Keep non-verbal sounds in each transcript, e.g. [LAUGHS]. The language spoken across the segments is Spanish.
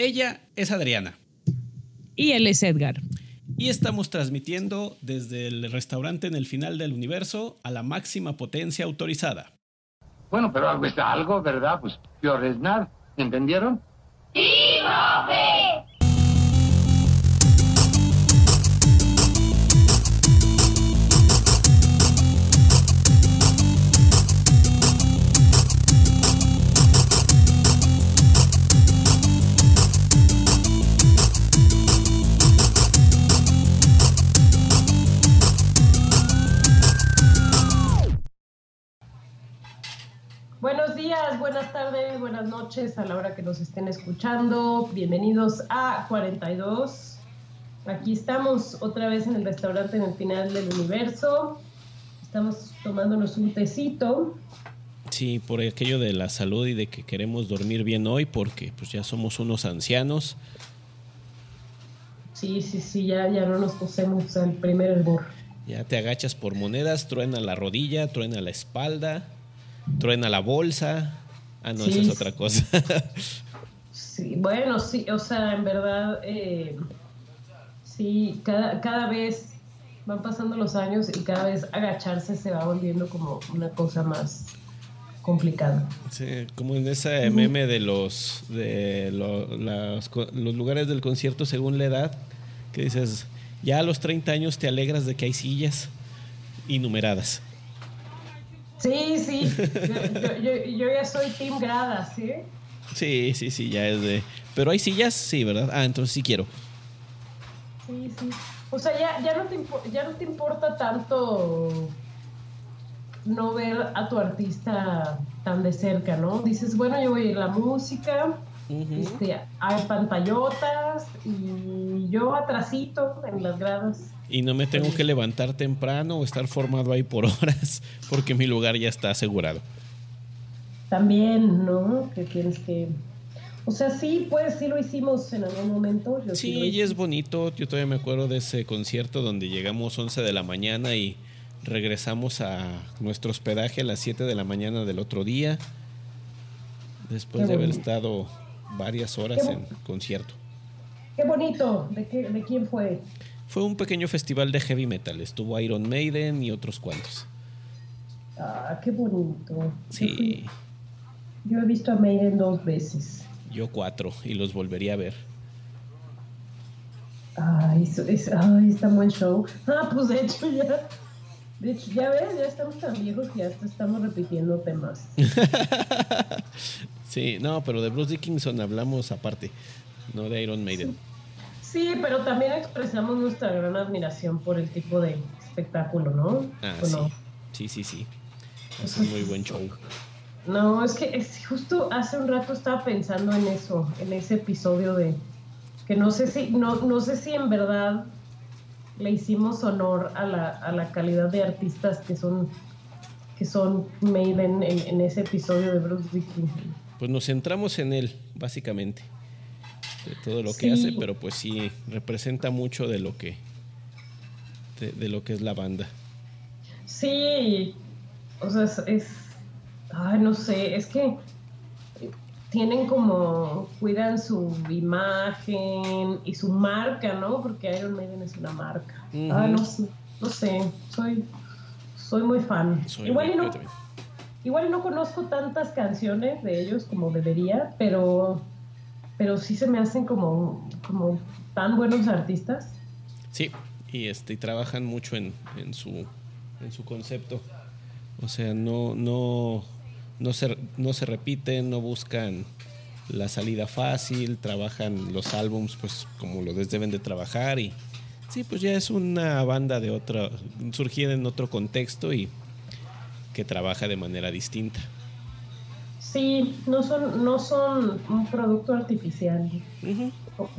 Ella es Adriana. Y él es Edgar. Y estamos transmitiendo desde el restaurante en el final del universo a la máxima potencia autorizada. Bueno, pero algo está algo, ¿verdad? Pues peor es nada. ¿Entendieron? ¡Sí, profe! Buenas tardes, buenas noches a la hora que nos estén escuchando. Bienvenidos a 42. Aquí estamos otra vez en el restaurante en el final del universo. Estamos tomándonos un tecito. Sí, por aquello de la salud y de que queremos dormir bien hoy porque pues ya somos unos ancianos. Sí, sí, sí, ya, ya no nos posemos al primer hervor. Ya te agachas por monedas, truena la rodilla, truena la espalda, truena la bolsa. Ah, no, Sí. esa es otra cosa. [LAUGHS] Sí, bueno, sí, o sea, en verdad, eh, sí, cada, cada vez van pasando los años y cada vez agacharse se va volviendo como una cosa más complicada. Sí, como en ese meme de los de lo- las co- los lugares del concierto según la edad, que dices, ya a los 30 años te alegras de que hay sillas y numeradas. Sí, sí, yo, yo- yo- yo ya soy Team Gradas, ¿sí? Sí, sí, sí, ya es de... Pero hay sillas, sí, ¿verdad? Ah, entonces sí quiero. Sí, sí. O sea, ya, ya, no te ya no te importa tanto no ver a tu artista tan de cerca, ¿no? Dices, bueno, yo voy a ir a la música, este, hay pantallotas y yo atrasito en las gradas. Y no me tengo que levantar temprano o estar formado ahí por [LAUGHS] horas, porque mi lugar ya está asegurado. También, ¿no? Que tienes que... O sea, sí, pues sí lo hicimos en algún momento. yo Sí, y es bonito. Yo todavía me acuerdo de ese concierto donde llegamos 11 de la mañana y regresamos a nuestro hospedaje a las 7 de la mañana del otro día. Después de haber estado varias horas en concierto. Qué bonito. ¿De, qué, ¿De quién fue? Fue un pequeño festival de heavy metal. Estuvo Iron Maiden y otros cuantos. Ah, qué bonito. Sí, Yo he visto a Maiden dos veces. yo cuatro y los volvería a ver. Ay, eso- es, ay, está buen show. Ah, pues de hecho ya. De hecho, ya ves, ya estamos tan viejos que ya hasta estamos repitiendo temas. [LAUGHS] Sí, no, pero de Bruce Dickinson hablamos aparte, no de Iron Maiden. Sí, pero también expresamos nuestra gran admiración por el tipo de espectáculo, ¿no? Ah, ¿O sí. no? Sí, sí, sí. Es un muy buen show. No, es que es- justo hace un rato estaba pensando en eso, en ese episodio de que no sé si, no, no sé si en verdad le hicimos honor a la, a la calidad de artistas que son que son Maiden en, en ese episodio de Bruce Dickinson. Pues nos centramos en él, básicamente. De todo lo que Sí. hace, pero pues sí, representa mucho de lo que. de, de lo que es la banda. Sí, o sea, es, es- ay, no sé, es que tienen como, cuidan su imagen y su marca, ¿no? Porque Iron Maiden es una marca. Ujú. Ah, no, sé, no sé, soy, soy muy fan. Soy igual, muy- y no, igual no conozco tantas canciones de ellos como debería, pero, pero sí se me hacen como, como tan buenos artistas. Sí, y este trabajan mucho en, en su en su concepto. O sea, no no no se no se repiten, no buscan la salida fácil, trabajan los álbums pues como lo deben de trabajar y sí, pues ya es una banda de otra surgida en otro contexto y que trabaja de manera distinta. Sí, no son, no son un producto artificial.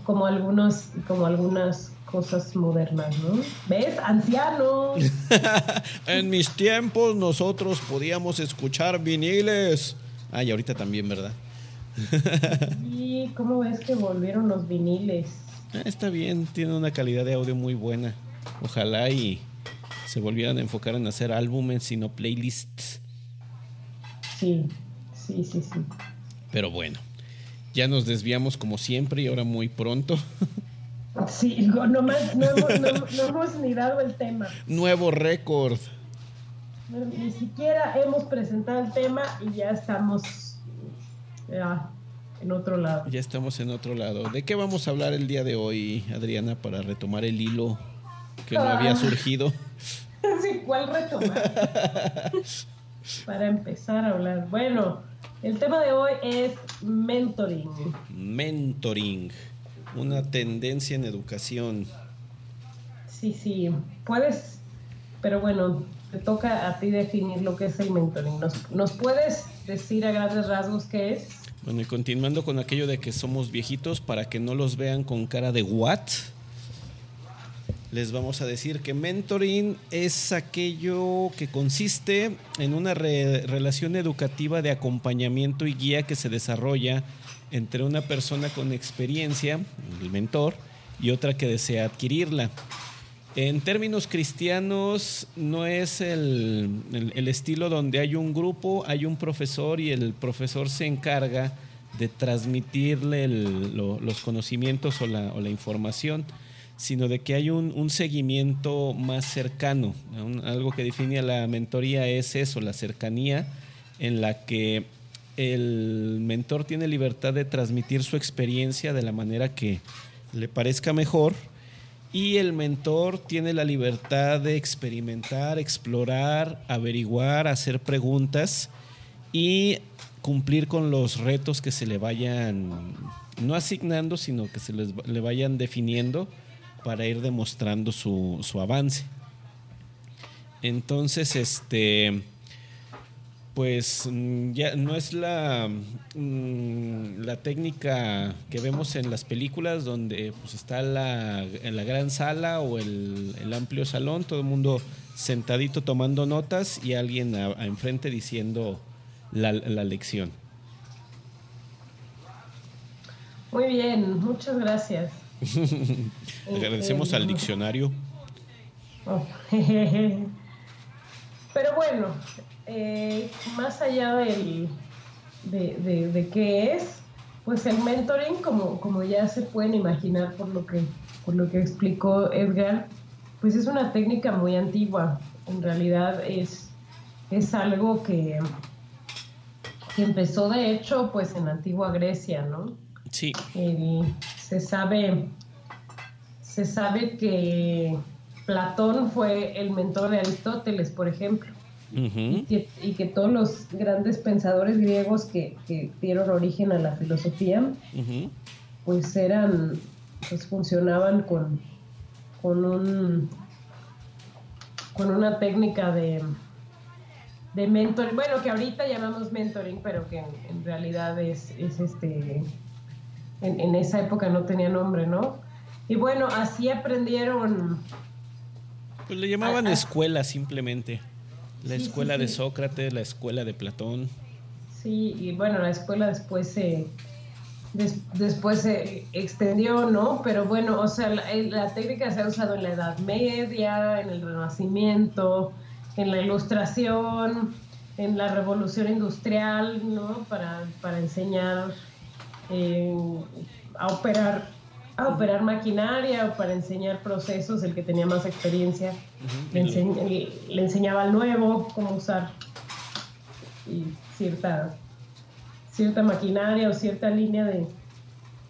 Como algunas como algunas cosas modernas, ¿no? ¿Ves? Ancianos. [LAUGHS] En mis tiempos nosotros podíamos escuchar viniles. Ah, y ahorita también, ¿verdad? [LAUGHS] ¿Y cómo ves que volvieron los viniles? Ah, está bien, tiene una calidad de audio muy buena. Ojalá y se volvieran a enfocar en hacer álbumes y no playlists. Sí, sí, sí, sí. Pero bueno. Ya nos desviamos como siempre y ahora muy pronto. [LAUGHS] Sí, no, no, hemos, no- no hemos ni dado el tema. Nuevo récord. No, Ni siquiera hemos presentado el tema y ya estamos ya, en otro lado. Ya estamos en otro lado. ¿De qué vamos a hablar el día de hoy, Adriana, para retomar el hilo que no había Ah. surgido? [LAUGHS] Sí, ¿cuál retomar? [LAUGHS] Para empezar a hablar. Bueno, el tema de hoy es mentoring. Mentoring, una tendencia en educación. Sí, sí, puedes, pero bueno, te toca a ti definir lo que es el mentoring. ¿Nos, nos puedes decir a grandes rasgos qué es? Bueno, y continuando con aquello de que somos viejitos, para que no los vean con cara de what, les vamos a decir que mentoring es aquello que consiste en una re- relación educativa de acompañamiento y guía que se desarrolla entre una persona con experiencia, el mentor, y otra que desea adquirirla. En términos cristianos, no es el, estilo donde hay un grupo, hay un profesor y el profesor se encarga de transmitirle los conocimientos o la información, sino de que hay un, un seguimiento más cercano. Algo que define a la mentoría es eso, la cercanía en la que el mentor tiene libertad de transmitir su experiencia de la manera que le parezca mejor y el mentor tiene la libertad de experimentar, explorar, averiguar, hacer preguntas y cumplir con los retos que se le vayan, no asignando, sino que se les, le vayan definiendo para ir demostrando su, su avance. Entonces, este, pues mm, ya no es la, mm, la técnica que vemos en las películas donde pues, está la, en la gran sala o el, el amplio salón, todo el mundo sentadito tomando notas y alguien enfrente diciendo la, la lección. Muy bien, muchas gracias. [LAUGHS] Agradecemos al diccionario. [LAUGHS] Pero bueno, eh, más allá del, de, de- de qué es, pues el mentoring, como, como ya se pueden imaginar por lo, que, por lo que explicó Edgar, pues es una técnica muy antigua. En realidad es, es algo que, que empezó de hecho pues en la antigua Grecia, ¿no? Sí, El- se sabe se sabe que Platón fue el mentor de Aristóteles, por ejemplo, y, que, y que todos los grandes pensadores griegos que, que dieron origen a la filosofía, pues eran, pues funcionaban con, con un con una técnica de de mentoring, bueno que ahorita llamamos mentoring, pero que en, en realidad es, es este en, en esa época no tenía nombre, ¿no? Y bueno, así aprendieron Pues le llamaban Ah, ah. escuela simplemente. La Sí, sí, escuela de sí. Sócrates, la escuela de Platón. Sí, y bueno, la escuela después se des- después se extendió, ¿no? Pero bueno, o sea, la, la técnica se ha usado en la Edad Media, en el Renacimiento, en la Ilustración, en la Revolución Industrial, ¿no? Para, para enseñar eh, a operar a operar maquinaria o para enseñar procesos, el que tenía más experiencia le, enseñ- le- le enseñaba al nuevo cómo usar y cierta, cierta maquinaria o cierta línea de,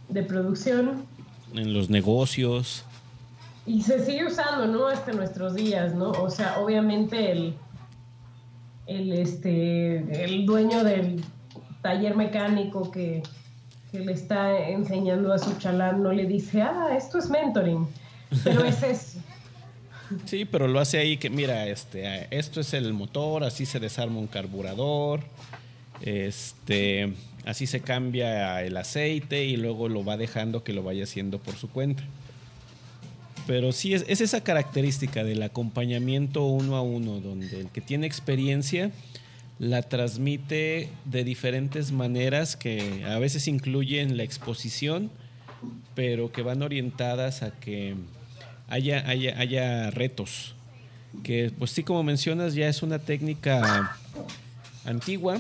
de producción. En los negocios. Y se sigue usando, ¿no? Hasta nuestros días, ¿no? O sea, obviamente el, el, este, el dueño del taller mecánico que, que le está enseñando a su chalán no le dice, ah, esto es mentoring. Pero es [LAUGHS] eso. Sí, pero lo hace ahí que, mira, este, esto es el motor, así se desarma un carburador, este, así se cambia el aceite y luego lo va dejando que lo vaya haciendo por su cuenta. Pero sí, es, es esa característica del acompañamiento uno a uno, donde el que tiene experiencia la transmite de diferentes maneras que a veces incluyen la exposición, pero que van orientadas a que haya, haya, haya retos. Que pues sí, como mencionas, ya es una técnica antigua,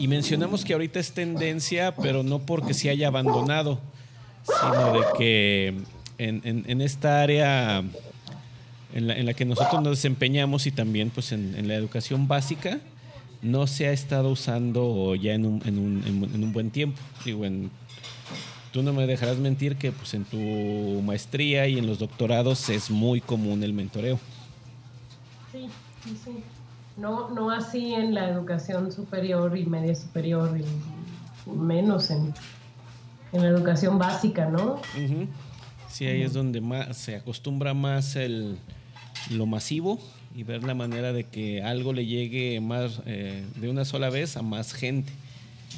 Y mencionamos que ahorita es tendencia, pero no porque se haya abandonado, sino de que en, en- en esta área en la, en la que nosotros nos desempeñamos y también pues en, en la educación básica, no se ha estado usando ya en un, en un, en un- en un buen tiempo. Digo, en, tú no me dejarás mentir que pues en tu maestría y en los doctorados es muy común el mentoreo. Sí, sí, sí. No, no así en la educación superior y media superior y menos en, en la educación básica, ¿no? Ujú. Sí, ahí es donde más se acostumbra más el, lo masivo y ver la manera de que algo le llegue más eh, de una sola vez a más gente,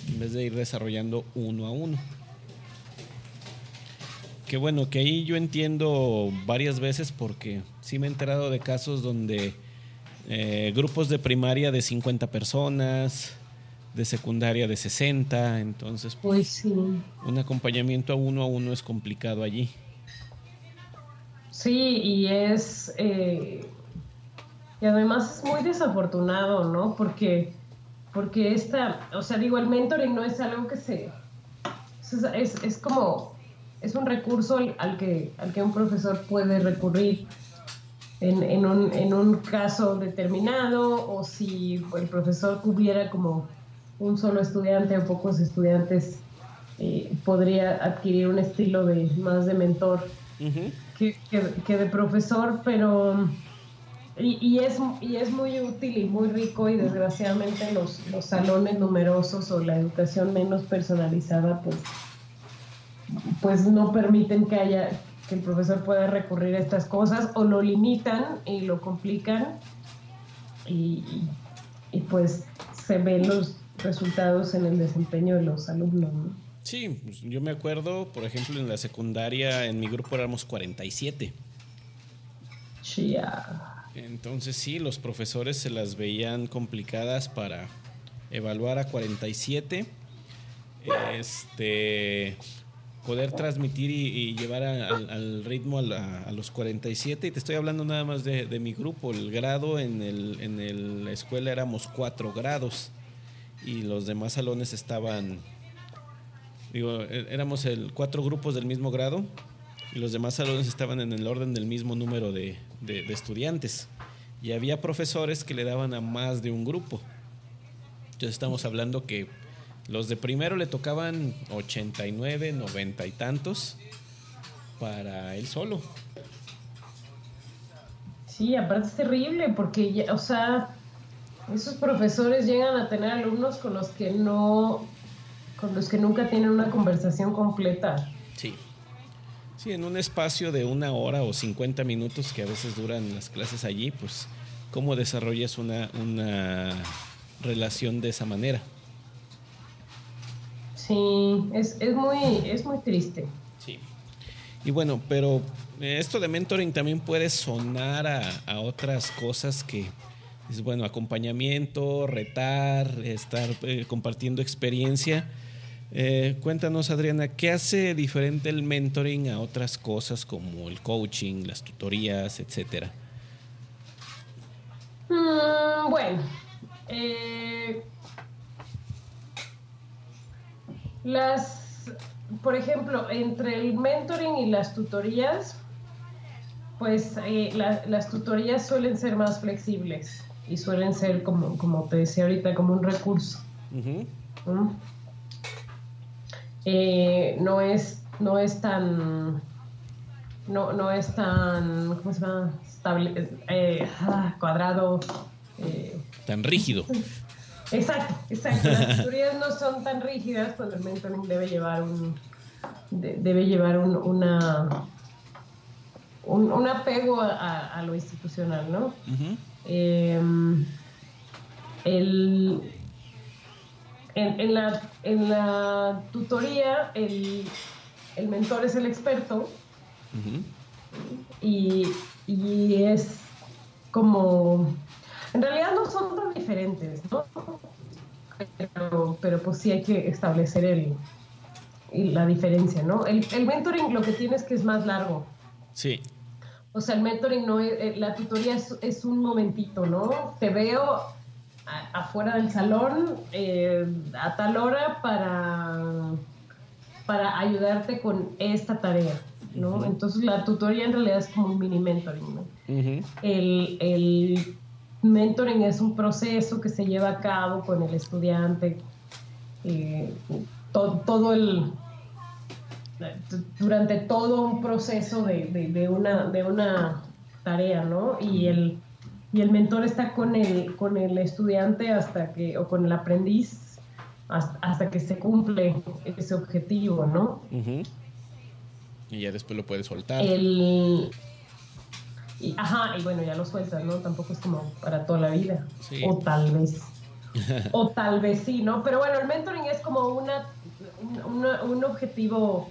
en vez de ir desarrollando uno a uno. Que bueno, que ahí yo entiendo varias veces porque sí me he enterado de casos donde eh, grupos de primaria de 50 personas, de secundaria de 60, entonces Pues sí. un acompañamiento a uno a uno es complicado allí. Sí, y es. eh, y además es muy desafortunado, ¿no? Porque, porque esta. O sea, digo, el mentoring no es algo que se. Es, es, como. Es un recurso al, al que, al que un profesor puede recurrir en, en, un, en un caso determinado o si el profesor tuviera como un solo estudiante o pocos estudiantes, eh, podría adquirir un estilo de más de mentor que- que de profesor, pero y, y es, y es muy útil y muy rico y desgraciadamente los, los salones numerosos o la educación menos personalizada pues, pues no permiten que haya que el profesor pueda recurrir a estas cosas o lo limitan y lo complican y, y- pues se ven los resultados en el desempeño de los alumnos. ¿no? Sí, pues, yo me acuerdo, por ejemplo, en la secundaria, en mi grupo éramos 47. Chia. Entonces sí, los profesores se las veían complicadas para evaluar a 47. Este, poder transmitir y, llevar al, ritmo a, la- los 47. Y te estoy hablando nada más de, mi grupo. El grado en, el, en la escuela éramos cuatro grados y los demás salones estaban Digo, é- éramos el, cuatro grupos del mismo grado y los demás salones estaban en el orden del mismo número de, de- de estudiantes. Y había profesores que le daban a más de un grupo. Entonces estamos hablando que los de primero le tocaban 89, 90 y tantos para él solo. Sí, aparte es terrible porque, ya- o sea, esos profesores llegan a tener alumnos con los que no, con los que nunca tienen una conversación completa. Sí. Sí, en un espacio de una hora o 50 minutos que a veces duran las clases allí, pues, ¿cómo desarrollas una, una relación de esa manera? Sí, es, es muy, es muy triste. Sí. Y bueno, pero eh, esto de mentoring también puede sonar a, a otras cosas que es bueno, acompañamiento, retar, estar eh, compartiendo experiencia. Eh, cuéntanos, Adriana, ¿qué hace diferente el mentoring a otras cosas como el coaching, las tutorías, etcétera? Mm, bueno, eh, las, por ejemplo, entre el mentoring y las tutorías, pues eh, la- las tutorías suelen ser más flexibles y suelen ser, como, como te decía ahorita, como un recurso. Eh, no es no es tan no, no es tan ¿cómo se llama? Estable, eh, ah, cuadrado eh, Tan rígido. exacto exacto las [LAUGHS] tutorías no son tan rígidas cuando el mentoring debe llevar un de- debe llevar un, una un, un apego a, a- lo institucional no Ujú. eh, el, en, en la, en la tutoría, el, el mentor es el experto y, y es como... En realidad no son tan diferentes, ¿no? Pero, pero pues sí hay que establecer el, y la diferencia, ¿no? El, el mentoring lo que tiene es que es más largo. Sí. O sea, el mentoring no es, eh, la tutoría es, es un momentito, ¿no? Te veo, a- afuera del salón eh, a tal hora para, para ayudarte con esta tarea, ¿no? Entonces la tutoría en realidad es como un mini mentoring. El, el mentoring es un proceso que se lleva a cabo con el estudiante eh, to- todo el durante todo un proceso de, de- de una, de una tarea, ¿no? Y el, y el mentor está con el, con el estudiante hasta que, o con el aprendiz hasta, hasta que se cumple ese objetivo, ¿no? Y ya después lo puedes soltar. El, y, ajá, y bueno, ya lo sueltas, ¿no? Tampoco es como para toda la vida. Sí. O tal vez. [LAUGHS] o tal vez sí, ¿no? Pero bueno, el mentoring es como una, un- una- un objetivo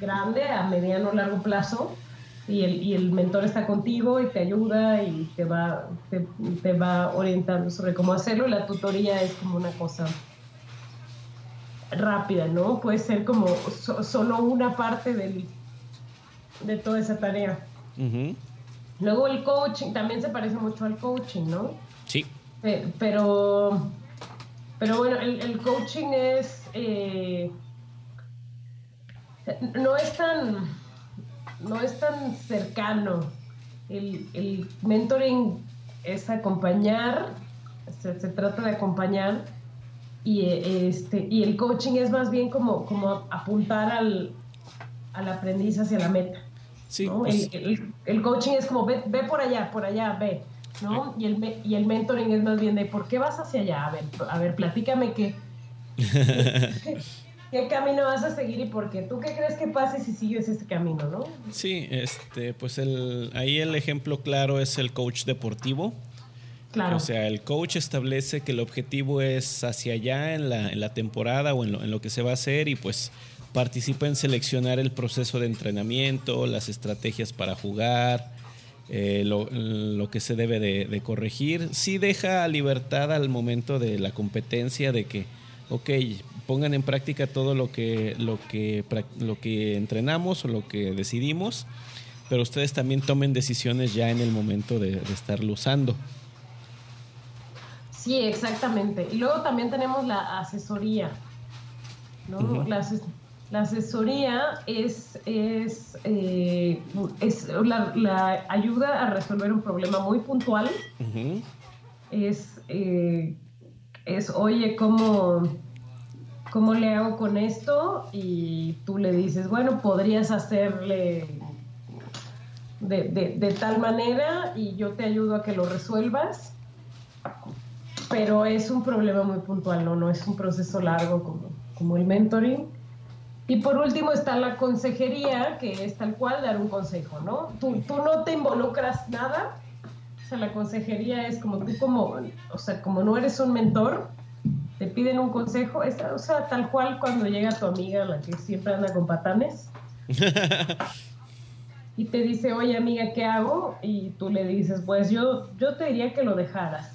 grande a mediano o largo plazo. Y el, y el mentor está contigo y te ayuda y te va, te, te va orientando sobre cómo hacerlo. Y la tutoría es como una cosa rápida, ¿no? Puede ser como so- solo una parte del, de toda esa tarea. Luego el coaching también se parece mucho al coaching, ¿no? Sí. Pe- Pero, pero bueno, el, el coaching es, eh, no es tan, no es tan cercano. El, el mentoring es acompañar, se, se trata de acompañar y, eh, este, y el coaching es más bien como, como apuntar al, al aprendiz hacia la meta. Sí. ¿no? pues, El, el- el coaching es como, ve, ve por allá, por allá, ve, ¿no? Y el, me- y el mentoring es más bien de, ¿por qué vas hacia allá? A ver, a ver platícame qué, [LAUGHS] qué camino vas a seguir y por qué. ¿Tú qué crees que pase si sigues ese camino, no? sí, este, pues el, ahí el ejemplo claro es el coach deportivo. Claro. O sea, el coach establece que el objetivo es hacia allá en la, en la temporada o en lo, en lo que se va a hacer y pues participa en seleccionar el proceso de entrenamiento, las estrategias para jugar, eh, lo, lo que se debe de, de corregir. Sí deja libertad al momento de la competencia de que, ok, pongan en práctica todo lo que, lo que, lo que entrenamos o lo que decidimos, pero ustedes también tomen decisiones ya en el momento de, de estarlo usando. Sí, exactamente. Y luego también tenemos la asesoría, ¿no? La, ases- la asesoría es, es, eh, es la, la ayuda a resolver un problema muy puntual. Es, eh, es oye, ¿cómo, ¿cómo le hago con esto? Y tú le dices, bueno, podrías hacerle de, de- de tal manera y yo te ayudo a que lo resuelvas pero es un problema muy puntual, ¿no? No es un proceso largo como, como el mentoring. Y por último está la consejería, que es tal cual dar un consejo, ¿no? Tú, tú no te involucras nada, o sea, la consejería es como tú como, o sea, como no eres un mentor, te piden un consejo, es, o sea, tal cual cuando llega tu amiga, la que siempre anda con patanes, [LAUGHS] y te dice, oye amiga, ¿qué hago? Y tú le dices, pues yo, yo te diría que lo dejaras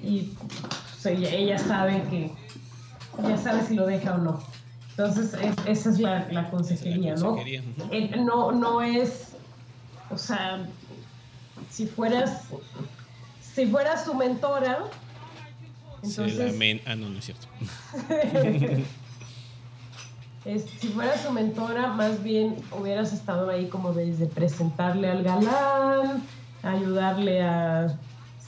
y pues, ella, ella sabe que ya sabe si lo deja o no. Entonces, es- esa es la, la consejería, ¿no? consejería, ujú. Eh, no, no es, o sea, si fueras, si fueras su mentora, la entonces, men- ah, no, no es cierto. [LAUGHS] es- si fueras su mentora, más bien hubieras estado ahí como desde presentarle al galán, ayudarle a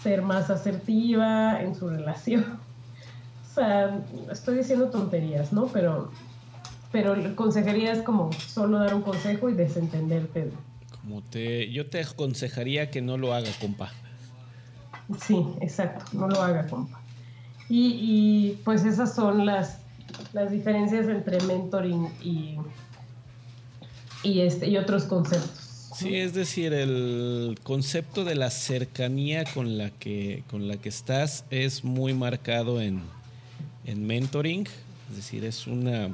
ser más asertiva en su relación. O sea, estoy diciendo tonterías, ¿no? Pero, pero la consejería es como solo dar un consejo y desentenderte. Como te, yo te aconsejaría que no lo haga, compa. Sí, exacto, no lo haga, compa. Y, pues esas son las, las diferencias entre mentoring y, y, este, y otros conceptos. Sí, es decir, el concepto de la cercanía con la que, con la que estás es muy marcado en, en mentoring. Es decir, es una.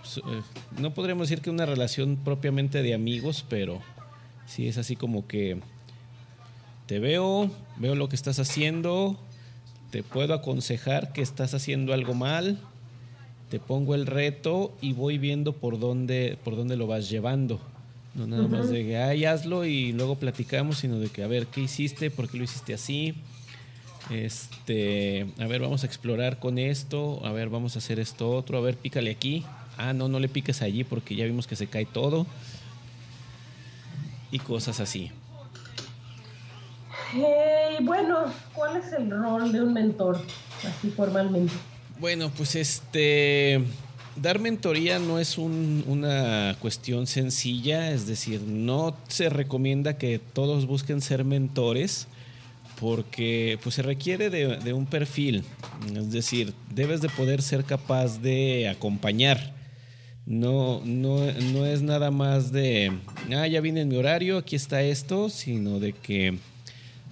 pues, eh, No podríamos decir que una relación propiamente de amigos, pero sí es así como que te veo, veo lo que estás haciendo, te puedo aconsejar que estás haciendo algo mal, te pongo el reto y voy viendo por dónde, por dónde lo vas llevando. No nada más de que, ay, hazlo y luego platicamos, sino de que, a ver, ¿qué hiciste? ¿Por qué lo hiciste así? Este, a ver, vamos a explorar con esto, a ver, vamos a hacer esto otro, a ver, pícale aquí. Ah, no, no le piques allí porque ya vimos que se cae todo. Y cosas así. Bueno, ¿cuál es el rol de un mentor, así formalmente? Bueno, pues este, dar mentoría no es un- una cuestión sencilla, es decir, no se recomienda que todos busquen ser mentores porque pues se requiere de, un perfil, es decir, debes de poder ser capaz de acompañar. No, no, no es nada más de, ah, ya vine en mi horario, aquí está esto, sino de que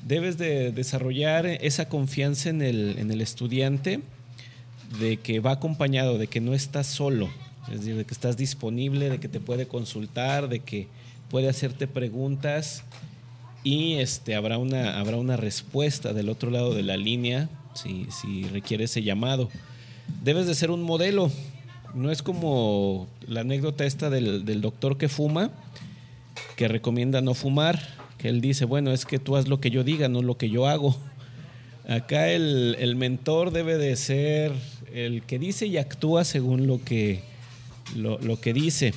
debes de desarrollar esa confianza en el, en el estudiante de que va acompañado, de que no estás solo, es decir, de que estás disponible, de que te puede consultar, de que puede hacerte preguntas y este, habrá, una, habrá una respuesta del otro lado de la línea si, si requiere ese llamado. Debes de ser un modelo, no es como la anécdota esta del, del doctor que fuma, que recomienda no fumar, él dice, bueno, es que tú haz lo que yo diga, no lo que yo hago. Acá el, el mentor debe de ser el que dice y actúa según lo que, lo, lo que dice.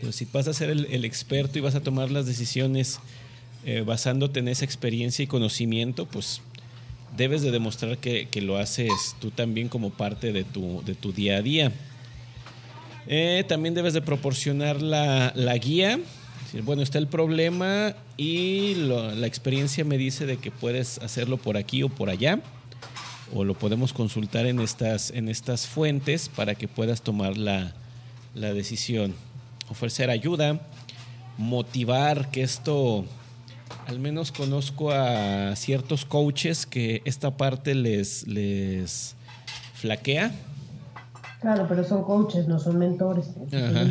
Pero si vas a ser el, experto y vas a tomar las decisiones eh, basándote en esa experiencia y conocimiento, pues debes de demostrar que, que lo haces tú también como parte de tu, de tu día a día. Eh, también debes de proporcionar la, la guía. Decir, bueno, está el problema y lo- la experiencia me dice de que puedes hacerlo por aquí o por allá. O lo podemos consultar en estas, en estas fuentes para que puedas tomar la, la decisión. Ofrecer ayuda, motivar, que esto, al menos conozco a ciertos coaches que esta parte les, les flaquea. Claro, pero son coaches, no son mentores. Ajá.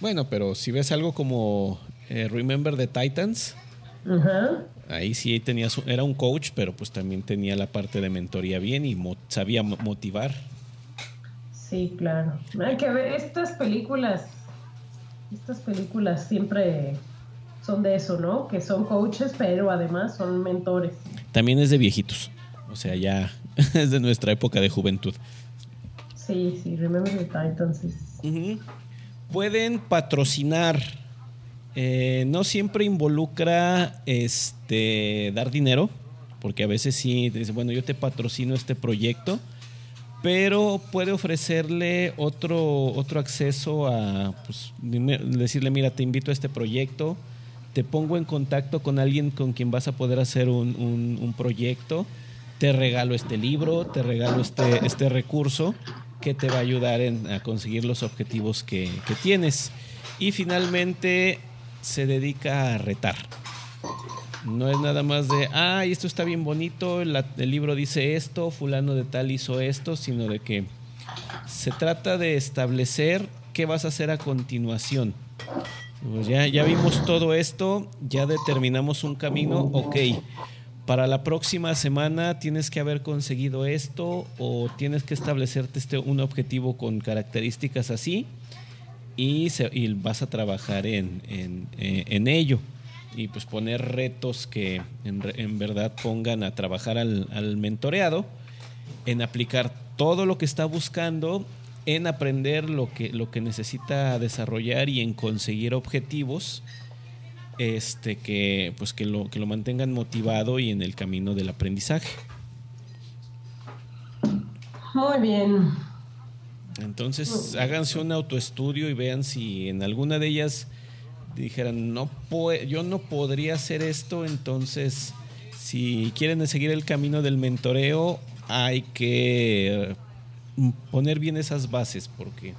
Bueno, pero si ves algo como eh, Remember the Titans, Ajá. ahí sí tenías, era un coach, pero pues también tenía la parte de mentoría bien y mo- sabía mo- motivar. Sí, claro. Hay que ver, estas películas, estas películas siempre son de eso, ¿no? Que son coaches, pero además son mentores. También es de viejitos, o sea, ya [LAUGHS] es de nuestra época de juventud. Sí, sí, Remember the Titans. es- Ujú. Pueden patrocinar. Eh, no siempre involucra este dar dinero, porque a veces sí te dice, bueno, yo te patrocino este proyecto, pero puede ofrecerle otro, otro acceso a pues, decirle, mira, te invito a este proyecto, te pongo en contacto con alguien con quien vas a poder hacer un, un- proyecto, te regalo este libro, te regalo este, este recurso que te va a ayudar en- a conseguir los objetivos que tienes. Y finalmente se dedica a retar. No es nada más de, ay, esto está bien bonito, el libro dice esto, fulano de tal hizo esto, sino de que se trata de establecer qué vas a hacer a continuación. Pues ya, ya vimos todo esto, ya determinamos un camino, ok. Para la próxima semana tienes que haber conseguido esto o tienes que establecerte este, un objetivo con características así y, se- y vas a trabajar en, en, eh, en ello y pues poner retos que en, en verdad pongan a trabajar al, al mentoreado en aplicar todo lo que está buscando en aprender lo que, lo que necesita desarrollar y en conseguir objetivos este que pues que lo, que lo mantengan motivado y en el camino del aprendizaje. Muy bien. Entonces, háganse un autoestudio y vean si en alguna de ellas dijeran, no yo no podría hacer esto, entonces, si quieren seguir el camino del mentoreo, hay que eh, poner bien esas bases, porque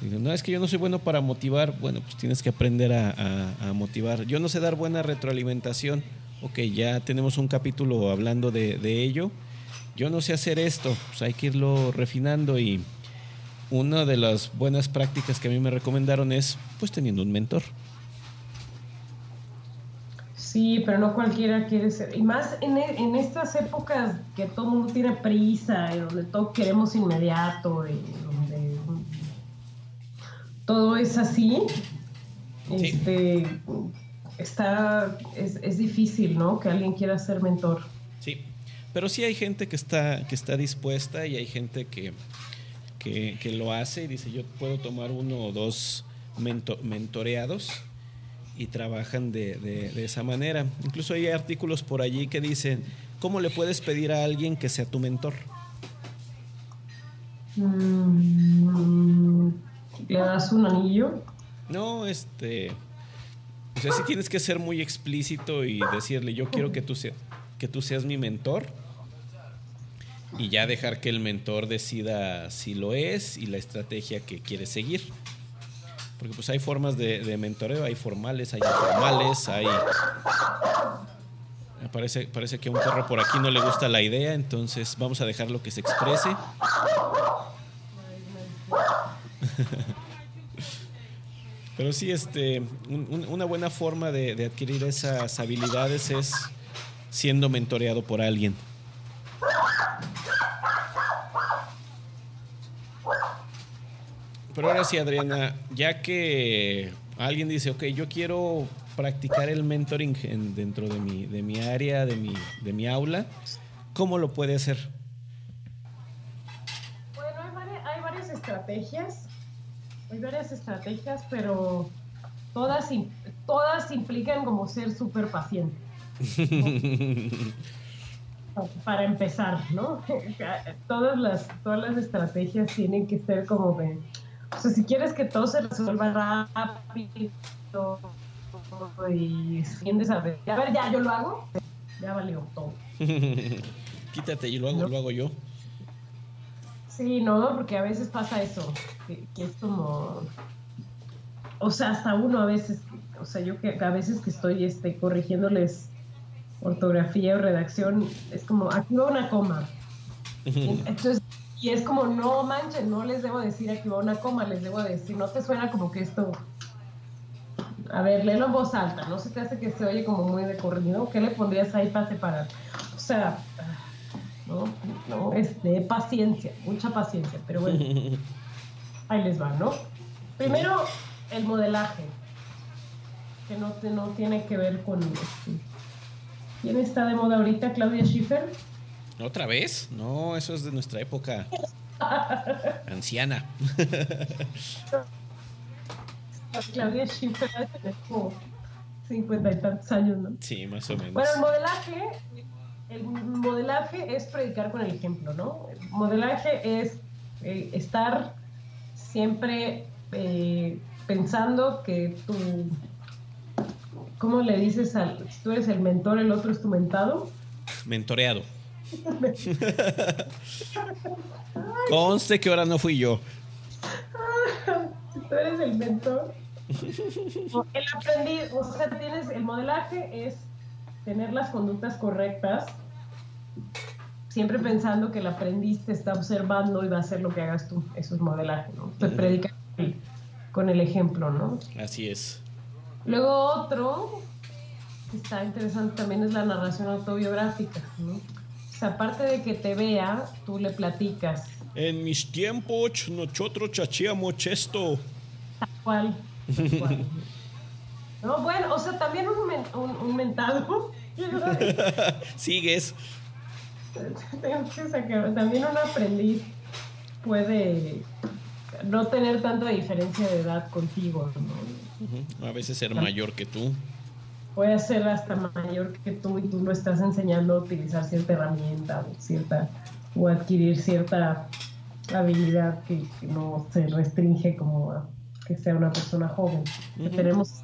no es que yo no soy bueno para motivar, bueno, pues tienes que aprender a motivar. Yo no sé dar buena retroalimentación, ok, ya tenemos un capítulo hablando de, de ello. Yo no sé hacer esto, pues hay que irlo refinando y una de las buenas prácticas que a mí me recomendaron es pues teniendo un mentor. Sí, pero no cualquiera quiere ser. Y más en, e- en estas épocas que todo el mundo tiene prisa, y donde todo queremos inmediato, y donde todo es así, Sí. este, está, es, es difícil, ¿no? Que alguien quiera ser mentor. Sí. Pero sí hay gente que está, que está dispuesta y hay gente que, que, que lo hace y dice, yo puedo tomar uno o dos mento- mentoreados y trabajan de, de- de esa manera. Incluso hay artículos por allí que dicen, ¿cómo le puedes pedir a alguien que sea tu mentor? Mm, ¿Le das un anillo? No, este... O sea, sí tienes que ser muy explícito y decirle, yo quiero que tú, sea- que tú seas mi mentor. Y ya dejar que el mentor decida si lo es y la estrategia que quiere seguir. Porque pues hay formas de, mentoreo, hay formales, hay informales, hay... Parece, parece que a un perro por aquí no le gusta la idea, entonces vamos a dejarlo que se exprese. [LAUGHS] Pero sí, este, un- un- una buena forma de, de adquirir esas habilidades es siendo mentoreado por alguien. Pero ahora sí, Adriana, ya que alguien dice, ok, yo quiero practicar el mentoring en- dentro de mi, de mi área, de mi, de mi aula, ¿cómo lo puede hacer? Bueno, hay varias, hay varias estrategias. Hay varias estrategias, pero todas, todas implican como ser súper paciente. [LAUGHS] Para empezar, ¿no? [LAUGHS] Todas las, todas las estrategias tienen que ser como de. O sea, si quieres que todo se resuelva rápido y tiendes a ver, a ver, ya yo lo hago, ya valió todo. [LAUGHS] Quítate y lo hago, No. lo hago yo. Sí, no, porque a veces pasa eso, que, que es como, o sea, hasta uno a veces, o sea, yo que a veces que estoy este, corrigiéndoles ortografía o redacción, es como, aquí va una coma. [LAUGHS] Entonces, y es como, no manchen, no les debo decir aquí va una coma, les debo decir, no te suena como que esto, a ver, léelo en voz alta, no se te hace que se oye como muy de corrido, ¿qué le pondrías ahí para separar? O sea, no, no, este, paciencia, mucha paciencia, pero bueno, [LAUGHS] ahí les va, ¿no? Primero, el modelaje, que no, te- no tiene que ver con... este, ¿Quién está de moda ahorita? Claudia Schiffer. ¿Otra vez? No, eso es de nuestra época. [LAUGHS] Anciana. Claudia Schiffer como cincuenta y tantos años, ¿no? Sí, más o menos. Bueno, el modelaje, el modelaje es predicar con el ejemplo, ¿no? El modelaje es eh, estar siempre eh, pensando que tú, ¿cómo le dices al, si tú eres el mentor, el otro es tu mentado? Mentoreado. [LAUGHS] Conste que ahora no fui yo. si tú eres el mentor. El aprendiz, o sea, tienes el modelaje es tener las conductas correctas, siempre pensando que el aprendiz te está observando y va a hacer lo que hagas tú. Eso es modelaje, ¿no? Te predica con el ejemplo, ¿no? Así es. Luego otro que está interesante también es la narración autobiográfica, ¿no? Aparte de que te vea, tú le platicas. En mis tiempos nosotros chachíamos esto. Tal cual. tal cual. [LAUGHS] No, bueno, o sea, también un, men- un, un mentado. [LAUGHS] Sigues. Tengo que sacar- También un aprendiz puede no tener tanta diferencia de edad contigo, ¿no? A veces ser mayor que tú. Puede ser hasta mayor que tú y tú lo estás enseñando a utilizar cierta herramienta o cierta o adquirir cierta habilidad que, que no se restringe como a que sea una persona joven. Tenemos,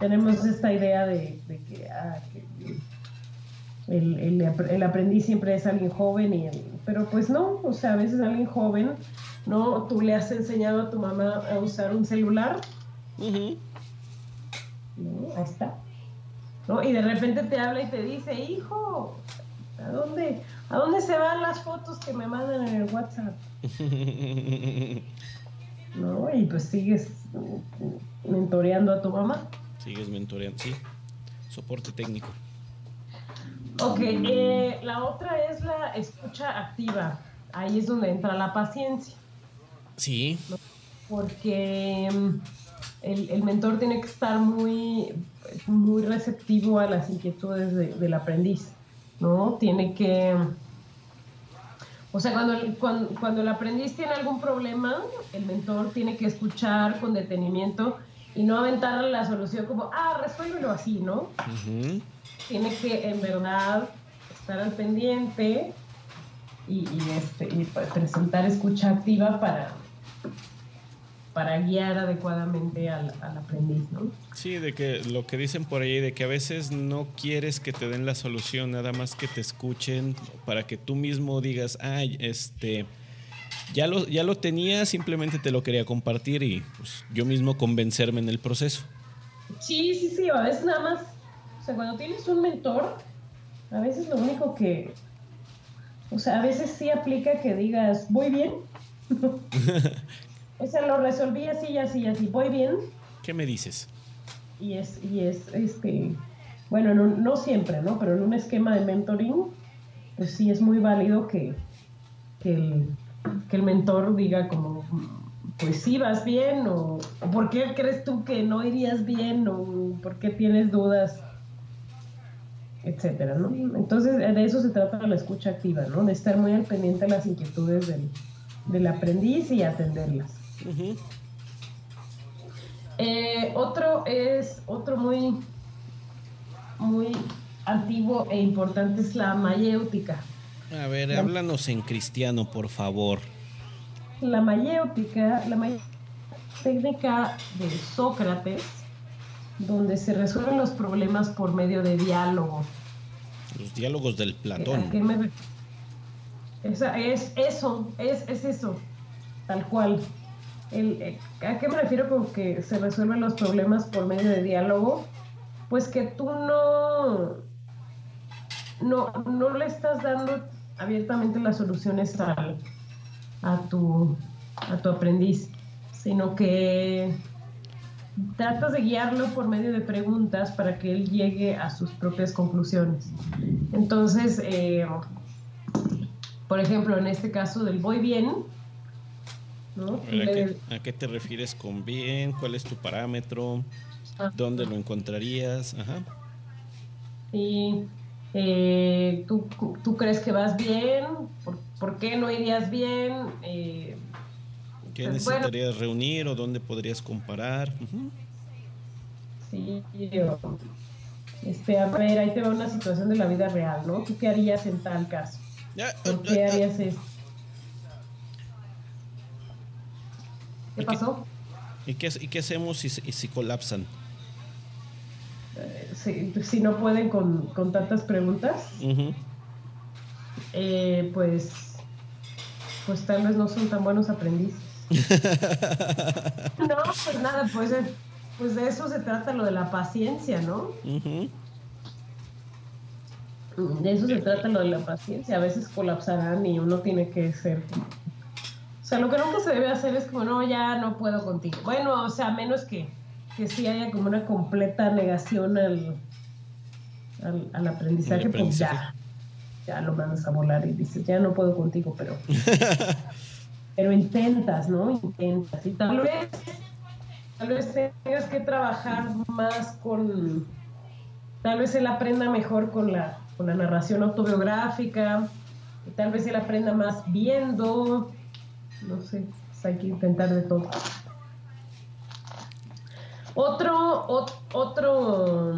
tenemos esta idea de, de que, ah, que el, el, ap- el aprendiz siempre es alguien joven, y el- pero pues no, o sea, a veces alguien joven, ¿no? Tú le has enseñado a tu mamá a usar un celular. ¿no? Ahí está. ¿No? Y de repente te habla y te dice, hijo, ¿a dónde, ¿a dónde se van las fotos que me mandan en el WhatsApp? [LAUGHS] ¿No? Y pues sigues mentoreando a tu mamá. Sigues mentoreando, sí. Soporte técnico. Ok, eh, la otra es la escucha activa. Ahí es donde entra la paciencia. Sí. porque mm, el, el mentor tiene que estar muy, muy receptivo a las inquietudes de- del aprendiz, ¿no? Tiene que, O sea, cuando, cuando, cuando el aprendiz tiene algún problema, el mentor tiene que escuchar con detenimiento y no aventar la solución como, ah, resuélvelo así, ¿no? Tiene que en verdad estar al pendiente y, y, este, y presentar escucha activa para, para guiar adecuadamente al, al aprendiz, ¿no? Sí, de que lo que dicen por ahí, de que a veces no quieres que te den la solución, nada más que te escuchen para que tú mismo digas, ay, este, ya lo, ya lo tenía, simplemente te lo quería compartir y pues, yo mismo convencerme en el proceso. Sí, sí, sí, a veces nada más, o sea, cuando tienes un mentor, a veces lo único que, o sea, a veces sí aplica que digas, voy bien. [LAUGHS] [LAUGHS] o sea, lo resolví así, así, así, voy bien. ¿Qué me dices? Y es, y es, este, bueno, no, no siempre, ¿no? Pero en un esquema de mentoring, pues sí es muy válido que, que, el, que el mentor diga como, pues sí vas bien, o, o por qué crees tú que no irías bien, o por qué tienes dudas, etcétera, ¿no? Entonces, de eso se trata la escucha activa, ¿no? De estar muy al pendiente de las inquietudes del, del aprendiz y atenderlas. Eh, otro es, otro muy, muy antiguo e importante es la mayéutica. A ver, háblanos en cristiano, por favor. La mayéutica, la may- técnica de Sócrates, donde se resuelven los problemas por medio de diálogo. Los diálogos del ¿A qué Platón. me re- Esa- es eso, es, es eso, tal cual. Eh, ¿A qué me refiero con que se resuelven los problemas por medio de diálogo? Pues que tú no, no, no le estás dando abiertamente las soluciones al, a, tu, a tu aprendiz, sino que tratas de guiarlo por medio de preguntas para que él llegue a sus propias conclusiones. Entonces, eh, por ejemplo, en este caso del voy bien, ¿no? A, ver, ¿a Le- qué, a qué te refieres con bien? ¿Cuál es tu parámetro? ¿Dónde lo encontrarías? Ajá. Y eh, ¿tú, tú crees que vas bien, ¿Por, por qué no irías bien? Eh, ¿Qué Pues, bueno. necesitarías reunir o dónde podrías comparar? Ujú. sí, o, este, a ver, ahí te va una situación de la vida real, ¿no? ¿Tú qué harías en tal caso? ¿Por ah, qué ah, ah. harías esto? ¿Qué ¿Y qué- pasó? ¿Y qué, y qué hacemos si, si- si colapsan? Eh, Si, si no pueden con, con tantas preguntas, eh, pues, pues tal vez no son tan buenos aprendices. [LAUGHS] No, pues nada, pues, pues de eso se trata lo de la paciencia, ¿no? De eso se trata lo de la paciencia. A veces colapsarán y uno tiene que ser. Sea, lo que nunca se debe hacer es como, no, ya no puedo contigo. Bueno, o sea, a menos que, que sí haya como una completa negación al, al, al aprendizaje, pues ya. Ya lo mandas a volar y dices, ya no puedo contigo, pero. [LAUGHS] pero intentas, ¿no? Intentas. Y tal vez. Tal vez tengas que trabajar más con. Tal vez él aprenda mejor con la, con la narración autobiográfica. y tal vez él aprenda más viendo. No sé, pues hay que intentar de todo. Otro, ot- otro,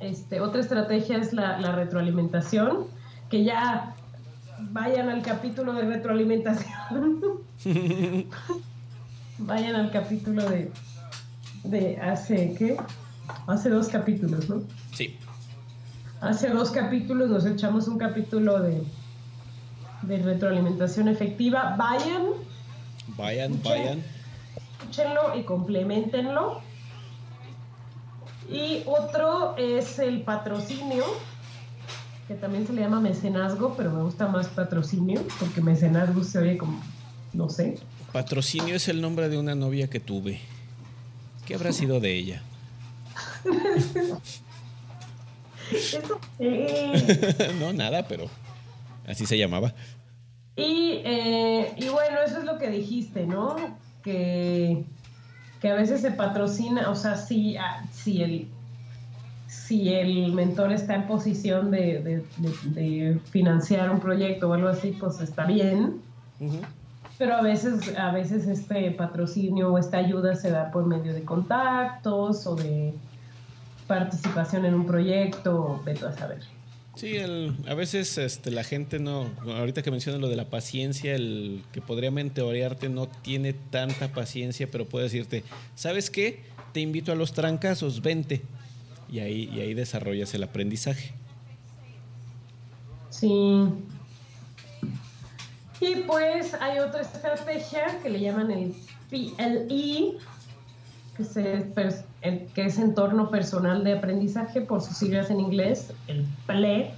este, otra estrategia es la, la retroalimentación, que ya vayan al capítulo de retroalimentación. [LAUGHS] vayan al capítulo de, de hace, ¿qué? Hace dos capítulos, ¿no? Sí. Hace dos capítulos nos echamos un capítulo de, de retroalimentación efectiva. Vayan, Vayan, vayan. escúchenlo y complementenlo. Y otro es el patrocinio, que también se le llama mecenazgo, pero me gusta más patrocinio, porque mecenazgo se oye como, no sé. Patrocinio es el nombre de una novia que tuve. ¿Qué habrá sido de ella? [LAUGHS] Eso, eh, [LAUGHS] no, nada, pero así se llamaba. Y, eh, y bueno, eso es lo que dijiste, ¿no? Que, que a veces se patrocina, o sea, si, ah, si, el, si el mentor está en posición de, financiar un proyecto o algo así, pues está bien. Pero a veces, a veces este patrocinio o esta ayuda se da por medio de contactos o de participación en un proyecto, vete a saber. Sí, a veces este, la gente no, ahorita que mencionas lo de la paciencia, el que podría mentorearte no tiene tanta paciencia, pero puede decirte, ¿sabes qué? Te invito a los trancazos, vente. Y ahí, y ahí desarrollas el aprendizaje. Sí. Y pues hay otra estrategia que le llaman el PLE, es, el, que es entorno personal de aprendizaje, por sus siglas en inglés, el PLE,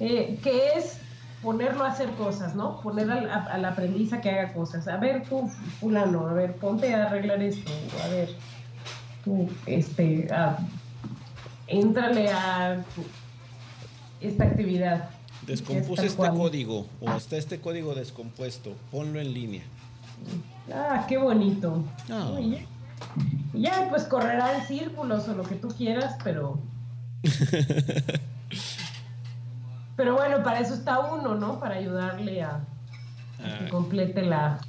eh, que es ponerlo a hacer cosas, ¿no? Poner al, al aprendiz a que haga cosas. A ver, tú, fulano, a ver, ponte a arreglar esto, a ver, tú, este, a, éntrale a esta actividad. Descompuse este código o está este código descompuesto, ponlo en línea. Ah, qué bonito. Ah. ya, pues correrá en círculos o lo que tú quieras, pero. [LAUGHS] pero bueno, para eso está uno, ¿no? Para ayudarle a, que ah. complete la.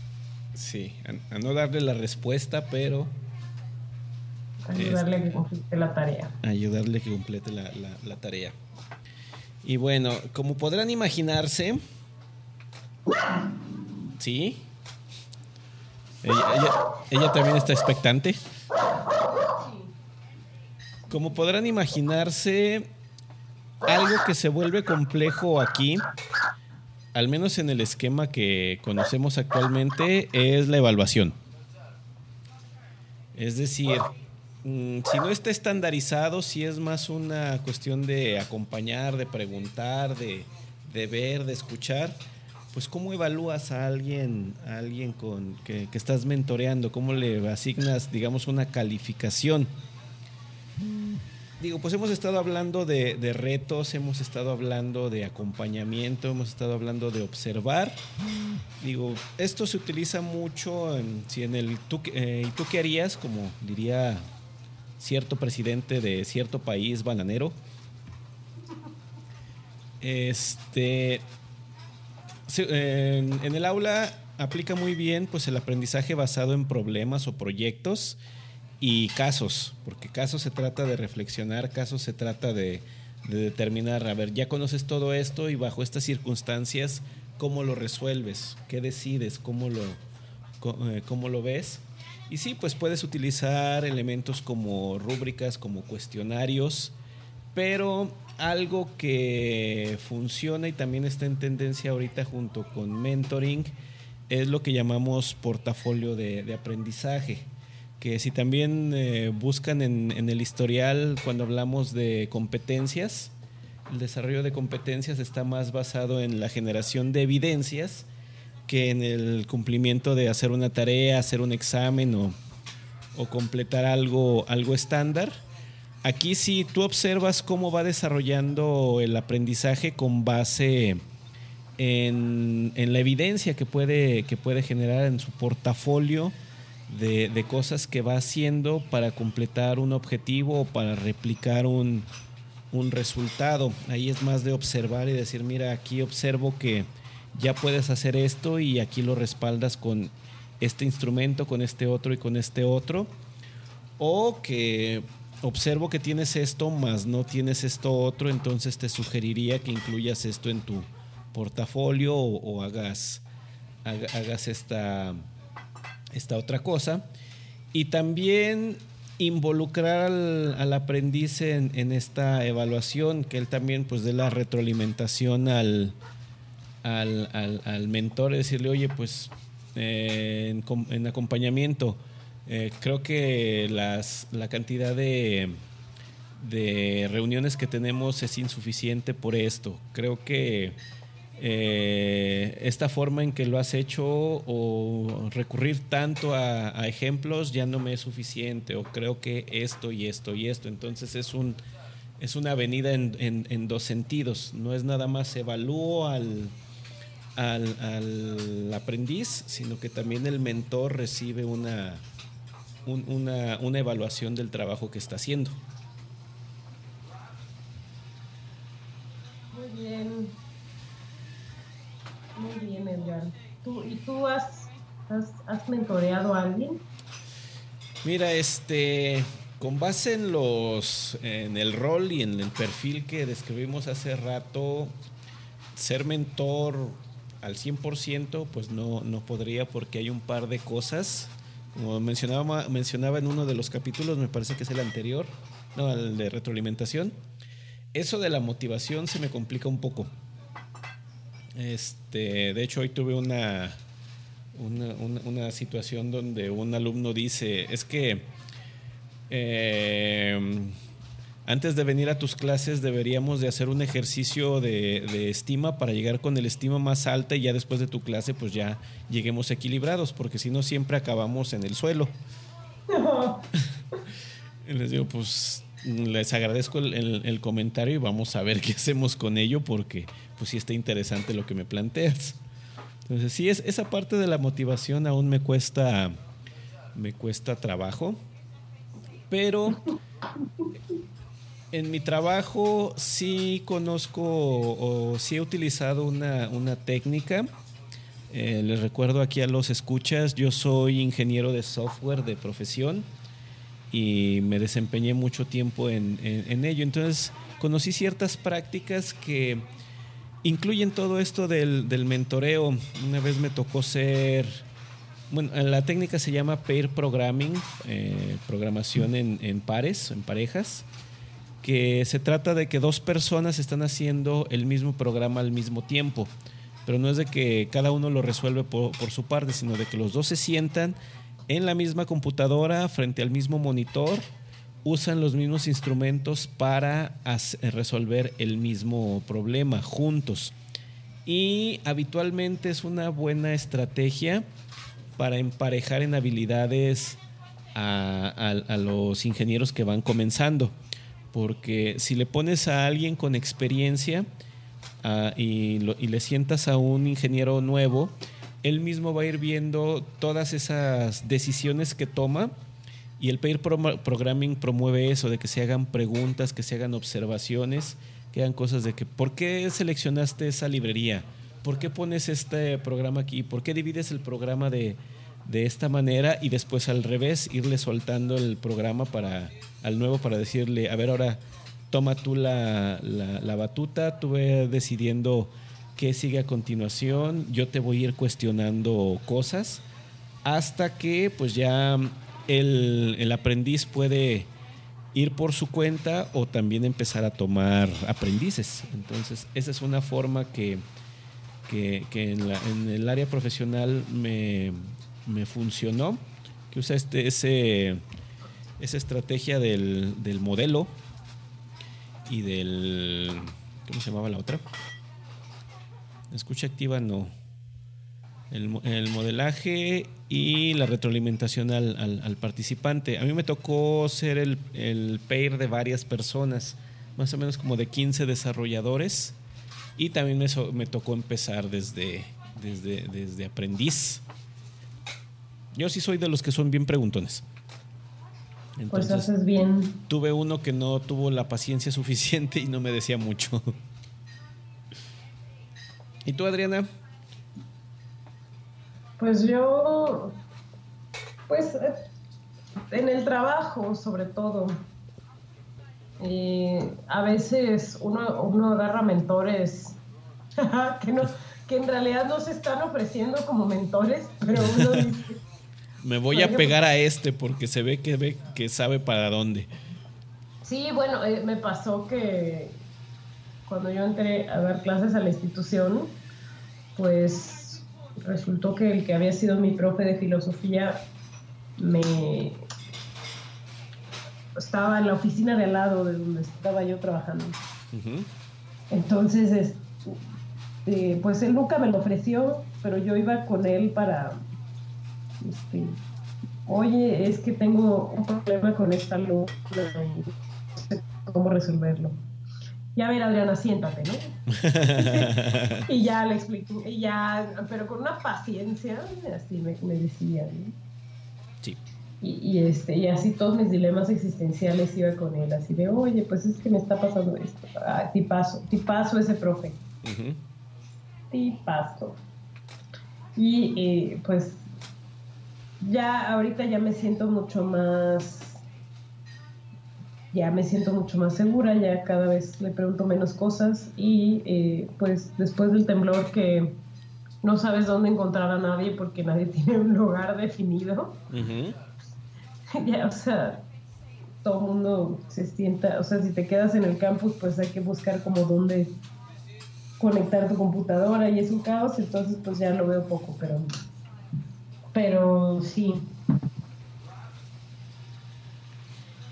Sí, a, no darle la respuesta, pero. Ayudarle a que complete la tarea. Ayudarle a que complete la, la tarea. Y bueno, como podrán imaginarse. ¿Sí? Ella, también está expectante. Como podrán imaginarse, algo que se vuelve complejo aquí, al menos en el esquema que conocemos actualmente, es la evaluación. Es decir, mm, si no está estandarizado, si es más una cuestión de acompañar, de preguntar, de, de ver, de escuchar, pues cómo evalúas a alguien, a alguien con que, estás mentoreando, cómo le asignas, digamos, una calificación. Digo, pues hemos estado hablando de, retos, hemos estado hablando de acompañamiento, hemos estado hablando de observar. Digo, esto se utiliza mucho en, si en el tú, eh, ¿y tú qué harías? Como diría cierto presidente de cierto país bananero. Este, en, el aula aplica muy bien pues el aprendizaje basado en problemas o proyectos y casos, porque casos se trata de reflexionar, casos se trata de, determinar, a ver, ya conoces todo esto y bajo estas circunstancias, ¿cómo lo resuelves? ¿Qué decides? ¿Cómo lo, eh, cómo lo ves? Y sí, pues puedes utilizar elementos como rúbricas, como cuestionarios, pero algo que funciona y también está en tendencia ahorita junto con mentoring es lo que llamamos portafolio de, aprendizaje. Que si también eh, buscan en, el historial cuando hablamos de competencias, el desarrollo de competencias está más basado en la generación de evidencias que en el cumplimiento de hacer una tarea, hacer un examen o, o completar algo, algo estándar Aquí sí tú observas cómo va desarrollando el aprendizaje con base en, la evidencia que puede, que puede generar en su portafolio de, cosas que va haciendo para completar un objetivo o para replicar un, un resultado. Ahí es más de observar y decir, mira, aquí observo que ya puedes hacer esto y aquí lo respaldas con este instrumento, con este otro y con este otro. O que observo que tienes esto, más no tienes esto otro, entonces te sugeriría que incluyas esto en tu portafolio o, hagas, hagas esta, esta otra cosa. Y también involucrar al, aprendiz en, esta evaluación, que él también pues dé la retroalimentación al, al, mentor, decirle, oye, pues eh, en acompañamiento, eh, creo que las, la cantidad de, de, reuniones que tenemos es insuficiente por esto. Creo que eh, esta forma en que lo has hecho o recurrir tanto a, ejemplos ya no me es suficiente o creo que esto y esto y esto. Entonces es un es una avenida en, en, dos sentidos. No es nada más evalúo al, al, al aprendiz, sino que también el mentor recibe una, una, una evaluación del trabajo que está haciendo. Muy bien. Muy bien, Edgar. ¿Y tú has, has, has mentoreado a alguien? Mira, este, con base en los, en el rol y en el perfil que describimos hace rato, ser mentor al 100% pues no, no podría porque hay un par de cosas como mencionaba, mencionaba en uno de los capítulos, me parece que es el anterior, no, el de retroalimentación. Eso de la motivación se me complica un poco. Este, de hecho, hoy tuve una, una, una, situación donde un alumno dice, es que eh, antes de venir a tus clases deberíamos de hacer un ejercicio de, de, estima para llegar con el estima más alta y ya después de tu clase pues ya lleguemos equilibrados, porque si no siempre acabamos en el suelo. [LAUGHS] les digo, pues les agradezco el, el, el, comentario y vamos a ver qué hacemos con ello porque pues sí está interesante lo que me planteas. Entonces sí, es, esa parte de la motivación aún me cuesta, me cuesta trabajo, pero en mi trabajo sí conozco o sí he utilizado una, una técnica. Eh, les recuerdo aquí a los escuchas, yo soy ingeniero de software de profesión y me desempeñé mucho tiempo en, en, ello. Entonces conocí ciertas prácticas que incluyen todo esto del, del, mentoreo. Una vez me tocó ser, bueno, la técnica se llama pair programming, eh, programación en, en, pares, en parejas, que se trata de que dos personas están haciendo el mismo programa al mismo tiempo. Pero no es de que cada uno lo resuelve por, su parte, sino de que los dos se sientan en la misma computadora, frente al mismo monitor, usan los mismos instrumentos para hacer, resolver el mismo problema juntos. Y habitualmente es una buena estrategia para emparejar en habilidades a, los ingenieros que van comenzando. Porque si le pones a alguien con experiencia uh, y, y le sientas a un ingeniero nuevo, él mismo va a ir viendo todas esas decisiones que toma y el pair programming promueve eso, de que se hagan preguntas, que se hagan observaciones, que hagan cosas de que, ¿por qué seleccionaste esa librería? ¿Por qué pones este programa aquí? ¿Por qué divides el programa de, de esta manera? Y después al revés, irle soltando el programa para, al nuevo para decirle, a ver, ahora toma tú la, la, batuta, tú ve decidiendo qué sigue a continuación, yo te voy a ir cuestionando cosas hasta que pues ya el, el, aprendiz puede ir por su cuenta o también empezar a tomar aprendices. Entonces, esa es una forma que, que, en, el área profesional me, me, funcionó, que usa este, esa estrategia del, del modelo y del... ¿Cómo se llamaba la otra? Escucha activa no el, el, modelaje y la retroalimentación al, al, al, participante. A mí me tocó ser el, el pair de varias personas, más o menos como de 15 desarrolladores, y también me, me tocó empezar desde, desde, desde aprendiz. Yo sí soy de los que son bien preguntones. Entonces, pues haces bien. Tuve uno que no tuvo la paciencia [LAUGHS] suficiente y no me decía mucho. ¿Y tú, Adriana? Pues yo, pues en el trabajo sobre todo. Eh, a veces uno, uno agarra mentores [LAUGHS] que, no, que en realidad no se están ofreciendo como mentores, pero uno [LAUGHS] dice... Me voy a pegar a este porque se ve que, ve que sabe para dónde. Sí, bueno, eh, me pasó que cuando yo entré a dar clases a la institución, pues resultó que el que había sido mi profe de filosofía me estaba en la oficina de al lado de donde estaba yo trabajando. Uh -huh. Entonces, este, pues él nunca me lo ofreció, pero yo iba con él para, este, oye, es que tengo un problema con esta luz y no sé cómo resolverlo ya ver Adriana, siéntate, ¿no? [LAUGHS] y ya le expliqué, y ya, pero con una paciencia, así me, me decía, ¿no? Sí. Y, y, este, y así todos mis dilemas existenciales iba con él, así de, oye, pues es que me está pasando esto. Ah, tipazo, tipazo ese profe. Uh -huh. Tipazo. Y eh, pues ya ahorita ya me siento mucho más, ya me siento mucho más segura, ya cada vez le pregunto menos cosas y eh, pues después del temblor que no sabes dónde encontrar a nadie porque nadie [LAUGHS] tiene un lugar definido, ya, o sea, todo el mundo se sienta, o sea, si te quedas en el campus, pues hay que buscar como dónde conectar tu computadora y es un caos, entonces pues ya lo veo poco, pero pero sí.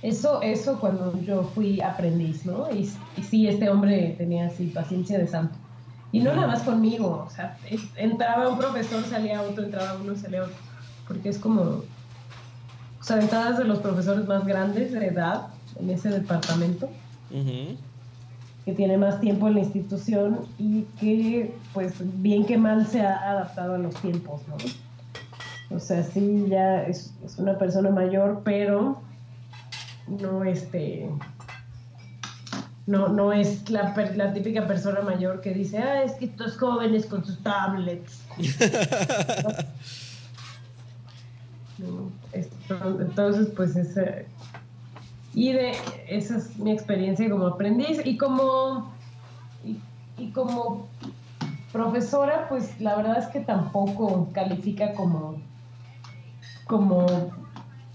Eso, eso cuando yo fui aprendiz, ¿no? Y, sí, este hombre tenía así paciencia de santo. Y no nada más conmigo, o sea, entraba un profesor, salía otro, entraba uno, salía otro. Porque es como, o sea, entradas de los profesores más grandes de edad en ese departamento, que tiene más tiempo en la institución y que, pues, bien que mal se ha adaptado a los tiempos, ¿no? O sea, sí, ya es, una persona mayor, pero no este no, no es la, la, típica persona mayor que dice, ah, es que estos jóvenes con sus tablets. [LAUGHS] entonces, pues ese... Y de esa es mi experiencia como aprendiz y como, y como profesora, pues la verdad es que tampoco califica como como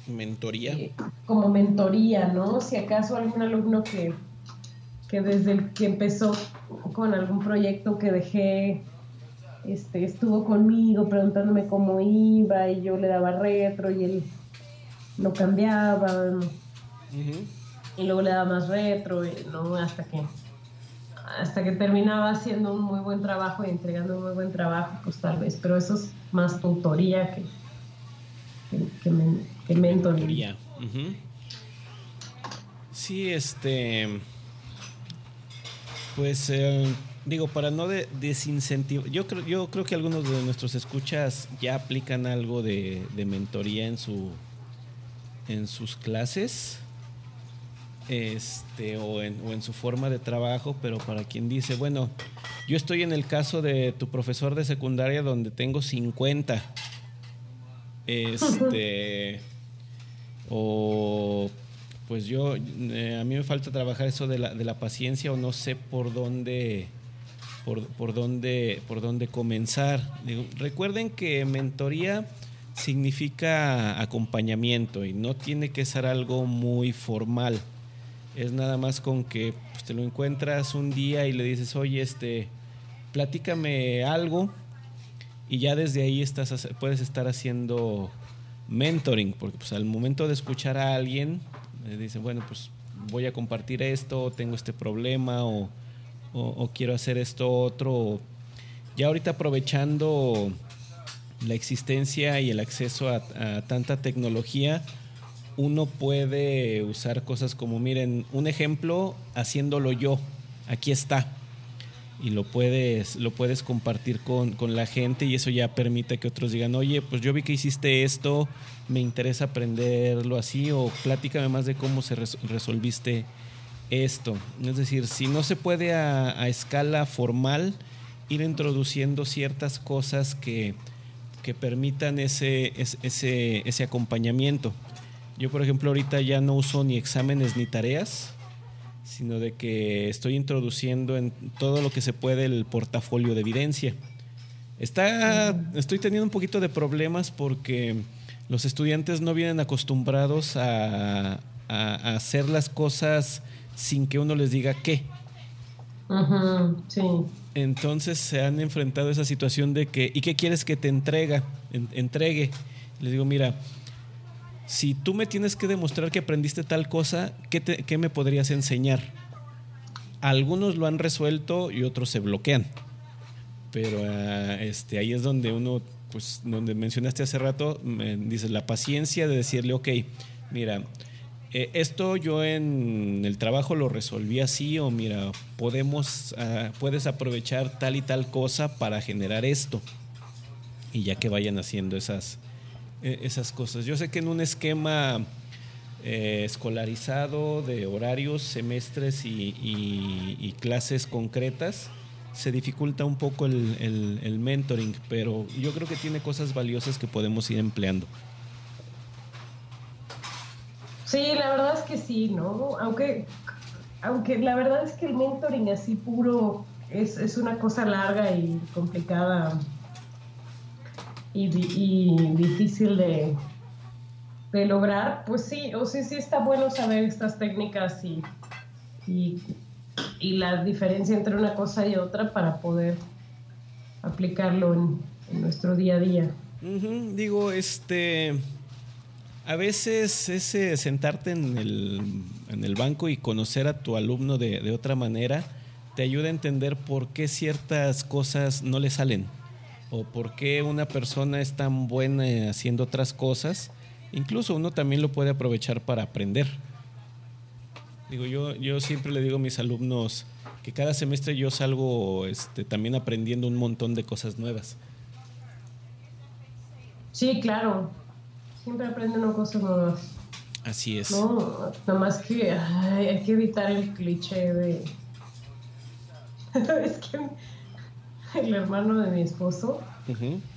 mentoría. Eh, como mentoría, ¿no? Si acaso algún alumno que, que desde el que empezó con algún proyecto que dejé, este, estuvo conmigo preguntándome cómo iba y yo le daba retro y él lo cambiaba. Y luego le daba más retro, ¿no? Hasta que hasta que terminaba haciendo un muy buen trabajo y entregando un muy buen trabajo, pues tal vez, pero eso es más tutoría que, que, mentoría. Sí, este. Pues eh, digo, para no de, desincentivar, yo creo, yo creo que algunos de nuestros escuchas ya aplican algo de, mentoría en su en sus clases este, o en, o en, su forma de trabajo, pero para quien dice, bueno, yo estoy en el caso de tu profesor de secundaria donde tengo 50 este. o. Pues yo. Eh, a mí me falta trabajar eso de la, de la paciencia o no sé por dónde. Por, por dónde, por dónde comenzar. recuerden que mentoría significa acompañamiento y no tiene que ser algo muy formal. Es nada más con que pues, te lo encuentras un día y le dices, oye, este, platícame algo y ya desde ahí estás, puedes estar haciendo mentoring, porque pues al momento de escuchar a alguien, eh, dice, bueno, pues voy a compartir esto, tengo este problema o, quiero hacer esto otro. Ya ahorita aprovechando la existencia y el acceso a, a tanta tecnología, uno puede usar cosas como, miren, un ejemplo haciéndolo yo, aquí está y lo puedes, lo puedes compartir con, la gente y eso ya permite que otros digan, oye, pues yo vi que hiciste esto, me interesa aprenderlo así o platícame más de cómo se resolviste esto. Es decir, si no se puede a, escala formal, ir introduciendo ciertas cosas que, que permitan ese, ese, ese acompañamiento. Yo, por ejemplo, ahorita ya no uso ni exámenes ni tareas sino de que estoy introduciendo en todo lo que se puede el portafolio de evidencia. Está, estoy teniendo un poquito de problemas porque los estudiantes no vienen acostumbrados a, hacer las cosas sin que uno les diga qué. sí. Entonces se han enfrentado a esa situación de que, ¿y qué quieres que te entrega? entregue. Les digo, mira, si tú me tienes que demostrar que aprendiste tal cosa, ¿qué, me podrías enseñar? Algunos lo han resuelto y otros se bloquean. Pero ah, este, ahí es donde uno, pues, donde mencionaste hace rato, me dices la paciencia de decirle, ok, mira, eh, esto yo en el trabajo lo resolví así, o mira, podemos, ah, puedes aprovechar tal y tal cosa para generar esto. Y ya que vayan haciendo esas, esas cosas. Yo sé que en un esquema eh, escolarizado de horarios, semestres y, clases concretas, se dificulta un poco el, el- el mentoring, pero yo creo que tiene cosas valiosas que podemos ir empleando. Sí, la verdad es que sí, ¿no? Aunque, aunque la verdad es que el mentoring así puro es, es una cosa larga y complicada y, di- y difícil de, de lograr, pues sí, o sea, sí está bueno saber estas técnicas y, y, la diferencia entre una cosa y otra para poder aplicarlo en, nuestro día a día. Digo, este. A veces ese sentarte en el, en el banco y conocer a tu alumno de, de otra manera te ayuda a entender por qué ciertas cosas no le salen o por qué una persona es tan buena haciendo otras cosas. Incluso uno también lo puede aprovechar para aprender. Digo, yo, yo siempre le digo a mis alumnos que cada semestre yo salgo este, también aprendiendo un montón de cosas nuevas. Sí, claro, siempre aprende una cosa nuevas. Así es. No, nada más que ay, hay que evitar el cliché de. [LAUGHS] es que el hermano de mi esposo,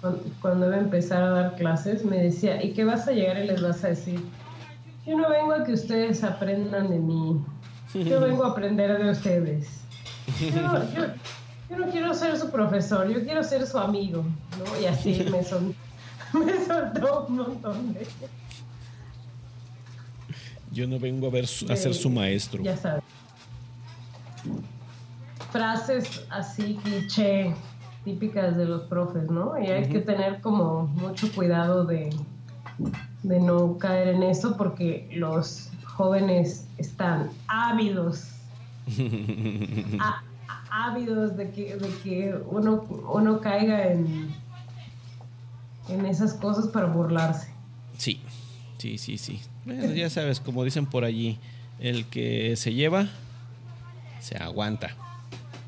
cuando, cuando iba a empezar a dar clases, me decía: ¿Y qué vas a llegar y les vas a decir? Yo no vengo a que ustedes aprendan de mí. Yo vengo a aprender de ustedes. Yo no, yo- yo no quiero ser su profesor, yo quiero ser su amigo. ¿no? Y así [LAUGHS] me, son, me soltó un montón de. Yo no vengo a ver su- a ser su maestro. Ya sabes. Frases así cliché típicas de los profes, ¿no? Y hay que tener como mucho cuidado de, de no caer en eso porque los jóvenes están ávidos, [LAUGHS] ávidos de que, de que uno, uno caiga en, en esas cosas para burlarse. Sí, sí, sí, sí. Bueno, ya sabes, como dicen por allí, el que se lleva, se aguanta.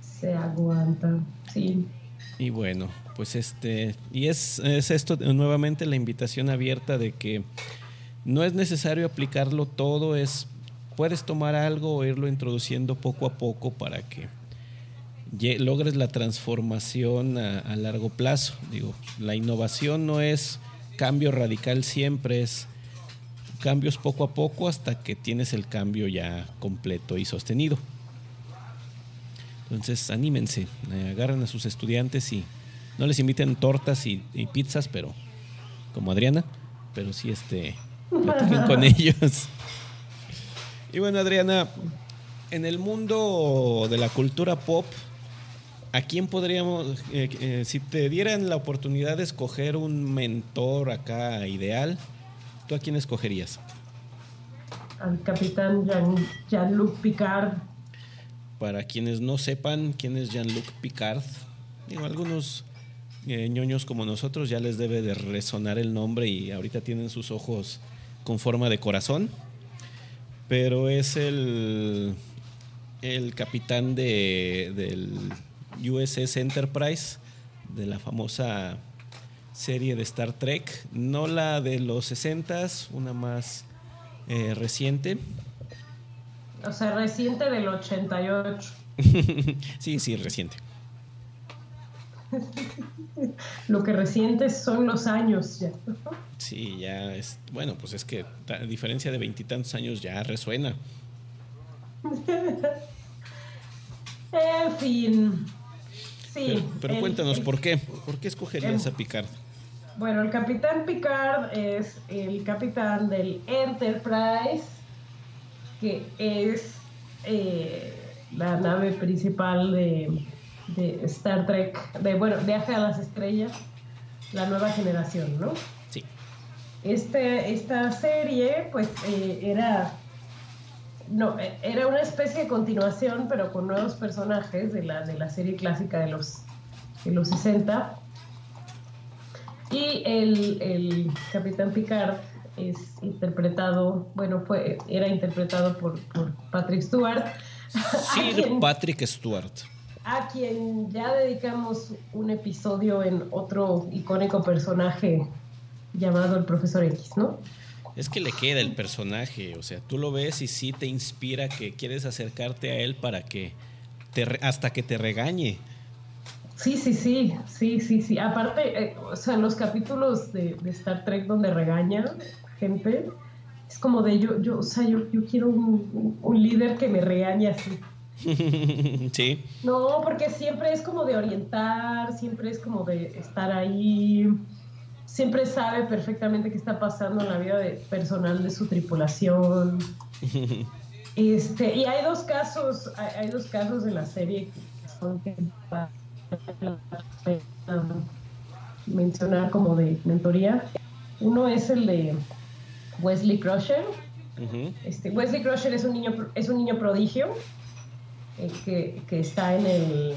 Se aguanta, sí. Y bueno, pues este, y es, es esto nuevamente la invitación abierta de que no es necesario aplicarlo todo, es puedes tomar algo o irlo introduciendo poco a poco para que logres la transformación a, a largo plazo. Digo, la innovación no es cambio radical siempre, es cambios poco a poco hasta que tienes el cambio ya completo y sostenido. Entonces, anímense, eh, agarren a sus estudiantes y no les inviten tortas y, y pizzas, pero como Adriana, pero sí este platiquen con [LAUGHS] ellos. Y bueno, Adriana, en el mundo de la cultura pop, ¿a quién podríamos, eh, eh, si te dieran la oportunidad de escoger un mentor acá ideal, ¿tú a quién escogerías? Al capitán Jean- Jean-Luc Picard. Para quienes no sepan quién es Jean-Luc Picard, digo, algunos eh, ñoños como nosotros ya les debe de resonar el nombre y ahorita tienen sus ojos con forma de corazón, pero es el, el capitán de, del USS Enterprise, de la famosa serie de Star Trek, no la de los 60s, una más eh, reciente. O sea, reciente del 88. [LAUGHS] sí, sí, reciente. Lo que recientes son los años ya. Sí, ya es. Bueno, pues es que a diferencia de veintitantos años ya resuena. En fin. Sí. Pero, pero el- cuéntanos, el- ¿por qué? ¿Por qué escogerías a Picard? Bueno, el capitán Picard es el capitán del Enterprise, que es eh, la nave principal de, de Star Trek, de bueno, Viaje a las Estrellas, la nueva generación, ¿no? Sí. Este, esta serie, pues, eh, era. No, era una especie de continuación, pero con nuevos personajes de la, de la serie clásica de los, de los 60. Y el, el Capitán Picard es interpretado, bueno, fue, era interpretado por, por Patrick Stewart. Sir [LAUGHS] quien- Patrick Stewart. a quien ya dedicamos un episodio en otro icónico personaje llamado el Profesor X, ¿no? Es que le queda el personaje, o sea, tú lo ves y sí te inspira que quieres acercarte a él para que te hasta que te regañe, Sí, sí, sí, sí, sí, sí. Aparte, eh, o sea, en los capítulos de, de Star Trek donde regañan gente, es como de yo, yo, o sea, yo, yo quiero un, un líder que me regañe así. [LAUGHS] sí. No, porque siempre es como de orientar, siempre es como de estar ahí, siempre sabe perfectamente qué está pasando en la vida de, personal de su tripulación. [LAUGHS] Este, y hay dos casos, hay, hay dos casos en la serie que son que mencionar como de mentoría. Uno es el de Wesley Crusher. Este, Wesley Crusher es un niño, es un niño prodigio eh, que, que está en, el,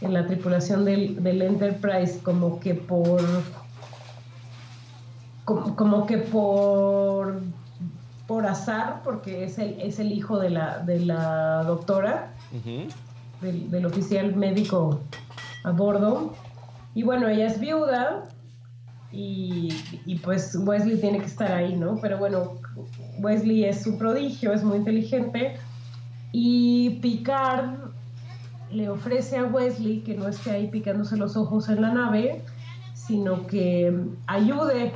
en la tripulación del, del Enterprise como que por como, como que por por azar porque es el, es el hijo de la, de la doctora del oficial médico a bordo. Y bueno, ella es viuda y, y pues Wesley tiene que estar ahí, ¿no? Pero bueno, Wesley es un prodigio, es muy inteligente y Picard le ofrece a Wesley que no esté ahí picándose los ojos en la nave, sino que ayude,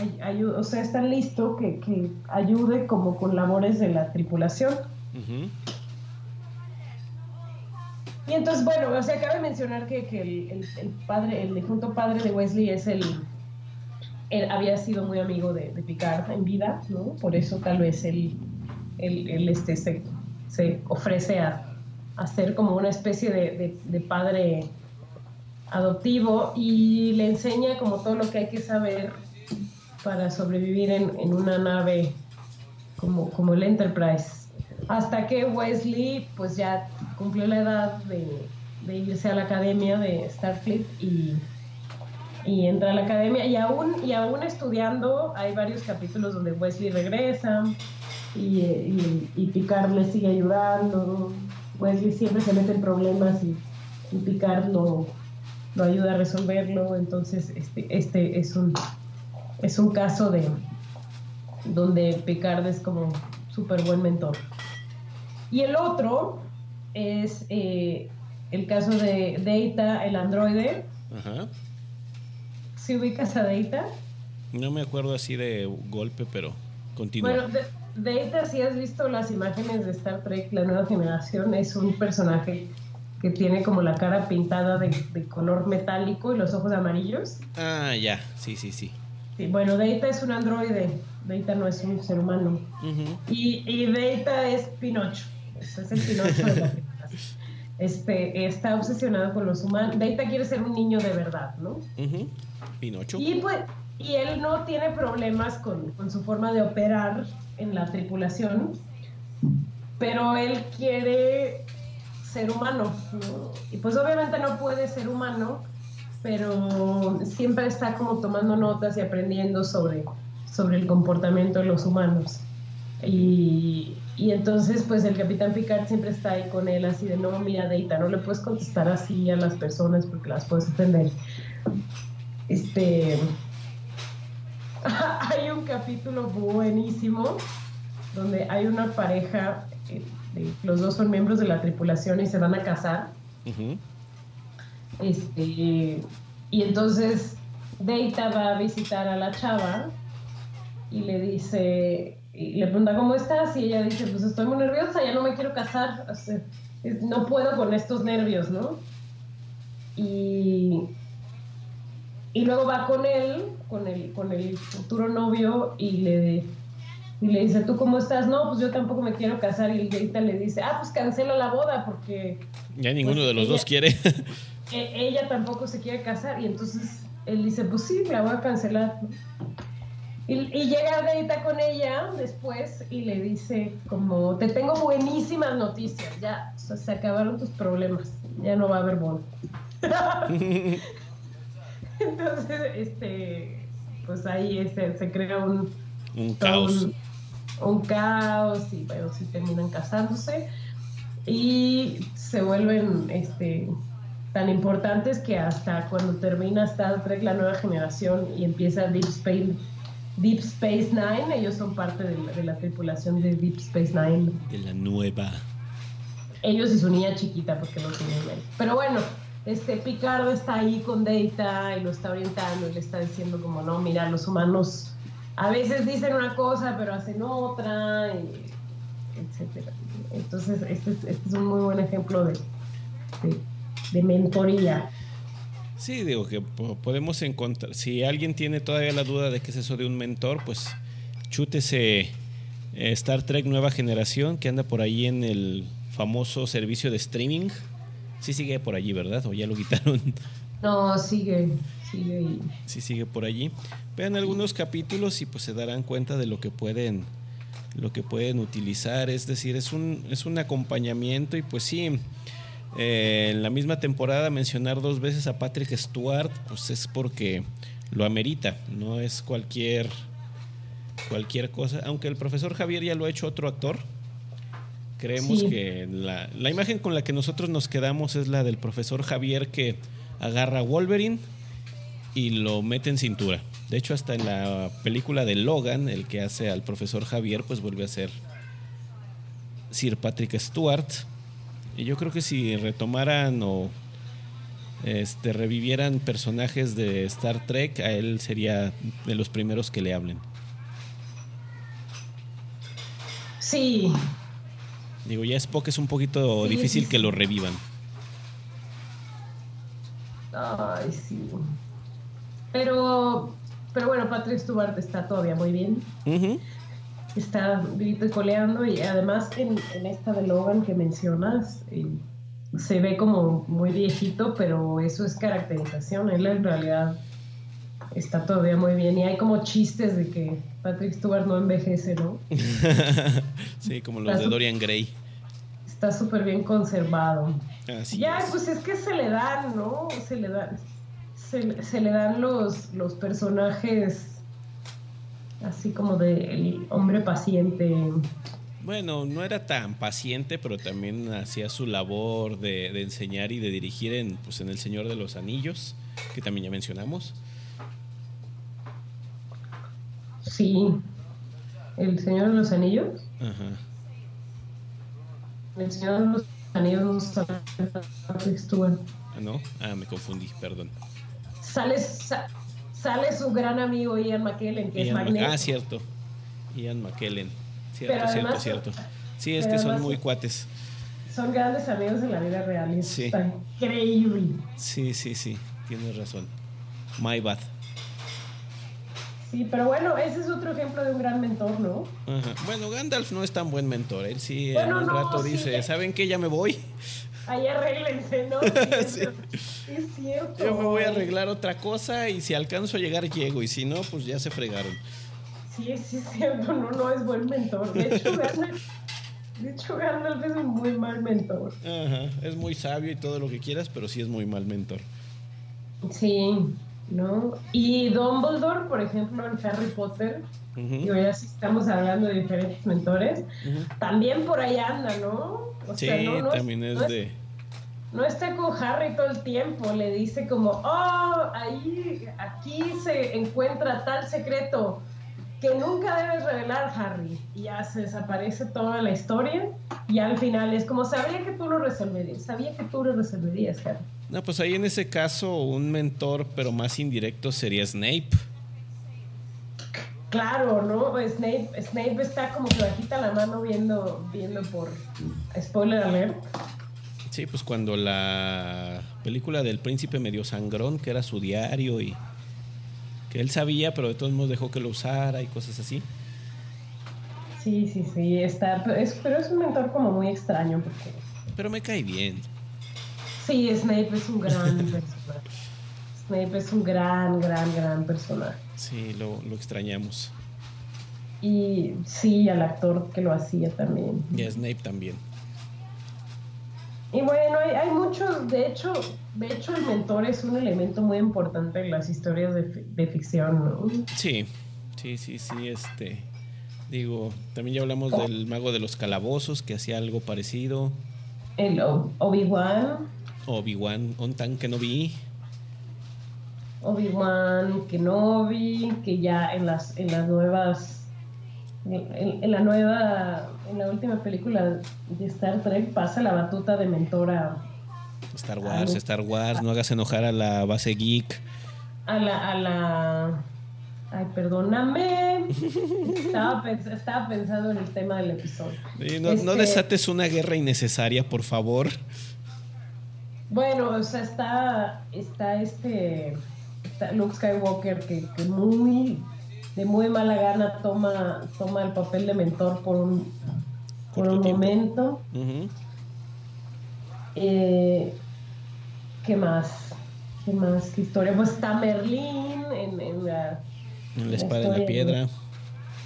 ay- ayu- o sea, está listo que, que ayude como con labores de la tripulación. Y entonces, bueno, o sea, cabe mencionar que, que el, el- padre, el difunto padre de Wesley es el, él había sido muy amigo de, de Picard en vida, ¿no? Por eso tal vez él, él- él, este, se, se ofrece a, a ser como una especie de, de- de padre adoptivo y le enseña como todo lo que hay que saber para sobrevivir en, en una nave como, como el Enterprise. Hasta que Wesley pues ya cumplió la edad de, irse a la academia de Starfleet y, entra a la academia y aún, y aún estudiando hay varios capítulos donde Wesley regresa y, Picard le sigue ayudando. Wesley siempre se mete en problemas y, Picard lo ayuda a resolverlo. Entonces este, este es un es un caso de donde Picard es como súper buen mentor. Y el otro es eh, el caso de Data, el androide. Ajá. Si ubicas a Data. No me acuerdo así de golpe, pero continúa. Bueno, Data, si has visto las imágenes de Star Trek, la nueva generación, es un personaje que tiene como la cara pintada de, de color metálico y los ojos amarillos. Ah, ya. Sí, sí, sí. Sí, bueno, Data es un androide, Data no es un ser humano. Y, y Data es Pinocho. Es el Pinocho de la. [LAUGHS] Este, está obsesionado con los humanos. Data quiere ser un niño de verdad, ¿no? Ujú. Pinocho. Y pues, y él no tiene problemas con, con su forma de operar en la tripulación, pero él quiere ser humano, ¿no? Y pues obviamente no puede ser humano, pero siempre está como tomando notas y aprendiendo sobre, sobre el comportamiento de los humanos. Y, y entonces, pues el capitán Picard siempre está ahí con él, así de, no, mira, Deita, no le puedes contestar así a las personas porque las puedes ofender. Este. [LAUGHS] hay un capítulo buenísimo donde hay una pareja, eh, los dos son miembros de la tripulación y se van a casar. Este, y entonces Data va a visitar a la chava y le dice, y le pregunta cómo estás y ella dice, pues estoy muy nerviosa, ya no me quiero casar, o sea, es- no puedo con estos nervios, ¿no? Y, y luego va con él, con el, con el futuro novio y le, y le dice, ¿tú cómo estás? No, pues yo tampoco me quiero casar y Data le dice, ah, pues cancela la boda porque Ya ninguno Pues de los ella- dos quiere. e- ella tampoco se quiere casar y entonces él dice, pues sí, la voy a cancelar. Y, y llega Deita con ella después y le dice como, te tengo buenísimas noticias, ya o sea, se acabaron tus problemas, ya no va a haber boda. [LAUGHS] [LAUGHS] Entonces, este, pues ahí este, se crea un, Un caos. un, un caos y bueno, sí terminan casándose y se vuelven este, tan importantes que hasta cuando termina Star Trek la nueva generación y empieza Deep Space, Deep Space Nine, ellos son parte de la, de la tripulación de Deep Space Nine. De la nueva. Ellos y su niña chiquita porque no tienen él. Pero bueno, este Picardo está ahí con Data y lo está orientando y le está diciendo como, no, mira, los humanos a veces dicen una cosa pero hacen otra, y etcétera. Entonces, este, es- este es un muy buen ejemplo de, de, de mentoría. Sí, digo que po- podemos encontrar. Si alguien tiene todavía la duda de qué es eso de un mentor, pues chútese eh, Star Trek Nueva Generación, que anda por ahí en el famoso servicio de streaming. Sí sigue por allí, ¿verdad? O ya lo quitaron. [LAUGHS] No, sigue, sigue Sí sigue por allí. Vean algunos capítulos y pues se darán cuenta de lo que pueden lo que pueden utilizar, es decir, es un es un acompañamiento y pues sí eh, en la misma temporada mencionar dos veces a Patrick Stewart, pues es porque lo amerita, no es cualquier cualquier cosa, aunque el profesor Javier ya lo ha hecho otro actor. Creemos Sí. que la, la imagen con la que nosotros nos quedamos es la del profesor Javier que agarra a Wolverine y lo mete en cintura. De hecho, hasta en la película de Logan, el que hace al profesor Javier, pues vuelve a ser Sir Patrick Stewart. Y yo creo que si retomaran o este, revivieran personajes de Star Trek, a él sería de los primeros que le hablen. sí, Digo, ya Spock es un poquito Sí, difícil sí, que lo revivan. ay, sí. Pero, pero bueno, Patrick Stewart está todavía muy bien. Ujú. Está vivito y coleando y además en, en esta de Logan que mencionas eh, se ve como muy viejito, pero eso es caracterización. Él en realidad está todavía muy bien y hay como chistes de que Patrick Stewart no envejece, ¿no? [LAUGHS] sí, como los de Dorian Gray. Está súper bien conservado. Así ya, es. pues es que se le dan, ¿no? Se le dan, se, se le dan los, los personajes así como de el hombre paciente. Bueno, no era tan paciente, pero también hacía su labor de, de enseñar y de dirigir en, pues, en El Señor de los Anillos, que también ya mencionamos. Sí. El Señor de los Anillos. Ajá. El Señor de los Anillos no. Ah, ¿No? Ah, me confundí, perdón. Sale, sa- sale su gran amigo Ian McKellen, que es Ian Mc- Magneto. ah, cierto. Ian McKellen. Cierto, Pero cierto, además- cierto. Sí, es que son muy cuates. Son grandes amigos en la vida real y eso Sí. está increíble. Sí, sí, sí. Tienes razón. My bad. Sí, pero bueno, ese es otro ejemplo de un gran mentor, ¿no? Ajá. Bueno, Gandalf no es tan buen mentor. Él sí Bueno, en un no, rato sí. dice, ¿saben qué? Ya me voy. Ahí arréglense, ¿no? [LAUGHS] Sí, es- Es cierto. Yo me voy a arreglar otra cosa y si alcanzo a llegar llego y si no, pues ya se fregaron. Sí, sí es cierto, no, no es buen mentor. De hecho, [LAUGHS] Gandalf, de hecho, Gandalf es un muy mal mentor. Ajá, es muy sabio y todo lo que quieras, pero sí es muy mal mentor. Sí, ¿no? Y Dumbledore, por ejemplo, en Harry Potter, Ujú, digo, ya sí estamos hablando de diferentes mentores, ujú. también por ahí anda, ¿no? O Sí, sea, no, no también no es de... no está con Harry todo el tiempo, le dice como, oh, ahí, aquí se encuentra tal secreto que nunca debes revelar, Harry. Y ya se desaparece toda la historia y al final es como, sabía que tú lo resolverías, sabía que tú lo resolverías, Harry. No, pues ahí en ese caso un mentor, pero más indirecto sería Snape. Claro, ¿no? Snape, Snape está como que bajita la mano viendo, viendo por spoiler alert. Sí, pues cuando la película del príncipe medio sangrón, que era su diario y que él sabía, pero de todos modos dejó que lo usara y cosas así. Sí, sí, sí, está, pero es, pero es un mentor como muy extraño porque Pero me cae bien. Sí, Snape es un gran [LAUGHS] personaje. Snape es un gran, gran, gran personaje. Sí, lo, lo extrañamos. Y sí, al actor que lo hacía también. Y a Snape también. Y bueno, hay, hay muchos, de hecho, de hecho el mentor es un elemento muy importante en las historias de, de ficción, ¿no? Sí, sí, sí, sí, este. Digo, también ya hablamos del mago de los calabozos que hacía algo parecido. El Obi-Wan, Obi-Wan, Ontan que no vi. Obi-Wan Kenobi, que ya en las, en las nuevas, en, en la nueva, en la última película de Star Trek pasa la batuta de mentor a, Star Wars, Star Wars, no hagas enojar a la base geek. A la, a la. Ay, perdóname. estaba, pens- estaba pensando en el tema del episodio. Sí, no, no Este, desates una guerra innecesaria, por favor. Bueno, o sea, está, está este Luke Skywalker que, que muy de muy mala gana toma, toma el papel de mentor por un, por un tiempo. momento. Eh, ¿Qué más? ¿Qué más? ¿Qué historia? Pues está Merlín en, en la, En la espada en la piedra.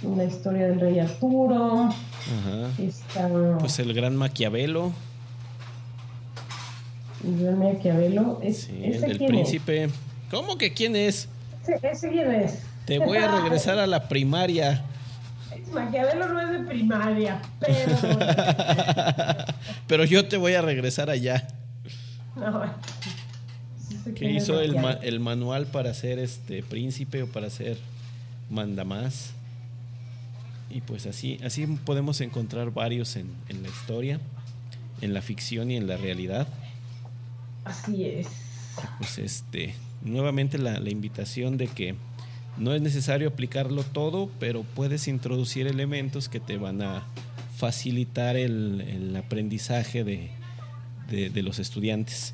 en la historia del rey Arturo. Ajá. Está Pues el gran Maquiavelo. Miguel Maquiavelo. Es, Sí, ¿ese el del príncipe. ¿Cómo que quién es? Es? ¿Ese, quién es? Te voy a regresar a la primaria. Maquiavelo no es de primaria, pero. [LAUGHS] Pero yo te voy a regresar allá. no, Que hizo el, ma- el manual para ser este príncipe o para ser mandamás. Y pues así, así podemos encontrar varios en, en la historia, en la ficción y en la realidad. Así es. Pues este, nuevamente la, la invitación de que no es necesario aplicarlo todo, pero puedes introducir elementos que te van a facilitar el, el aprendizaje de, de- de los estudiantes.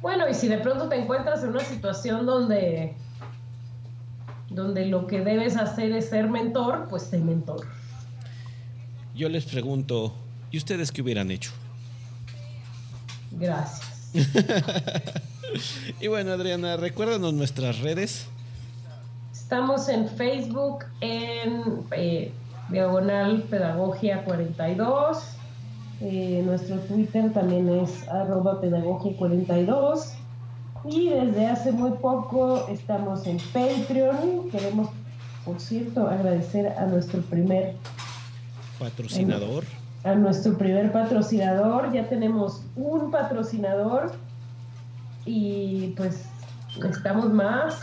Bueno, y si de pronto te encuentras en una situación donde. donde lo que debes hacer es ser mentor, pues sé mentor. Yo les pregunto, ¿y ustedes qué hubieran hecho? Gracias. [LAUGHS] Y bueno, Adriana, recuérdanos nuestras redes. Estamos en Facebook en eh, Diagonal Pedagogía 42. Eh, nuestro Twitter también es arroba pedagogia 42. Y desde hace muy poco estamos en Patreon. Queremos, por cierto, agradecer a nuestro primer Patrocinador. a nuestro primer patrocinador. Ya tenemos un patrocinador y pues necesitamos más.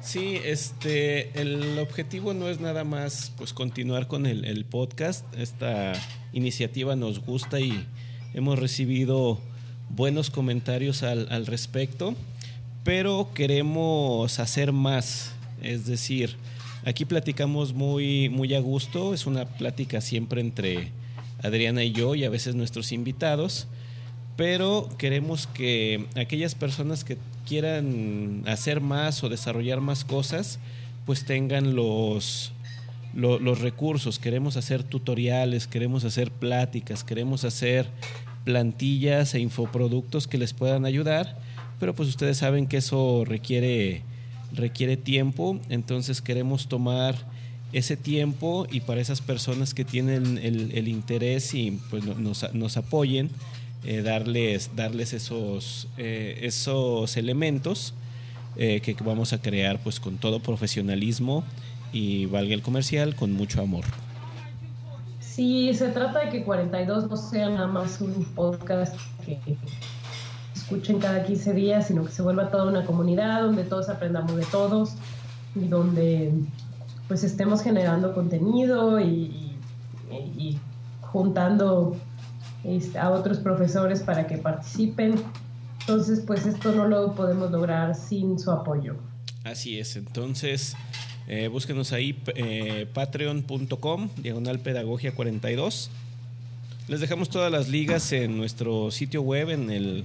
Sí, este, el objetivo no es nada más pues continuar con el, el podcast. Esta iniciativa nos gusta y hemos recibido buenos comentarios al, al respecto, pero queremos hacer más. Es decir, aquí platicamos muy, muy a gusto, es una plática siempre entre Adriana y yo y a veces nuestros invitados pero queremos que aquellas personas que quieran hacer más o desarrollar más cosas, pues tengan los, lo- los recursos. Queremos hacer tutoriales, queremos hacer pláticas, queremos hacer plantillas e infoproductos que les puedan ayudar, pero pues ustedes saben que eso requiere, requiere tiempo, entonces queremos tomar ese tiempo y para esas personas que tienen el, interés y pues no- nos, nos apoyen, eh, darles, darles esos, eh, esos elementos eh, que vamos a crear pues con todo profesionalismo y valga el comercial con mucho amor. Sí, se trata de que 42 no sea nada más un podcast que escuchen cada 15 días, sino que se vuelva toda una comunidad donde todos aprendamos de todos y donde pues estemos generando contenido y, y- y juntando a otros profesores para que participen. Entonces, pues esto no lo podemos lograr sin su apoyo. Así es, entonces eh, búsquenos ahí eh, patreon.com, diagonal pedagogía 42. Les dejamos todas las ligas en nuestro sitio web, en, el,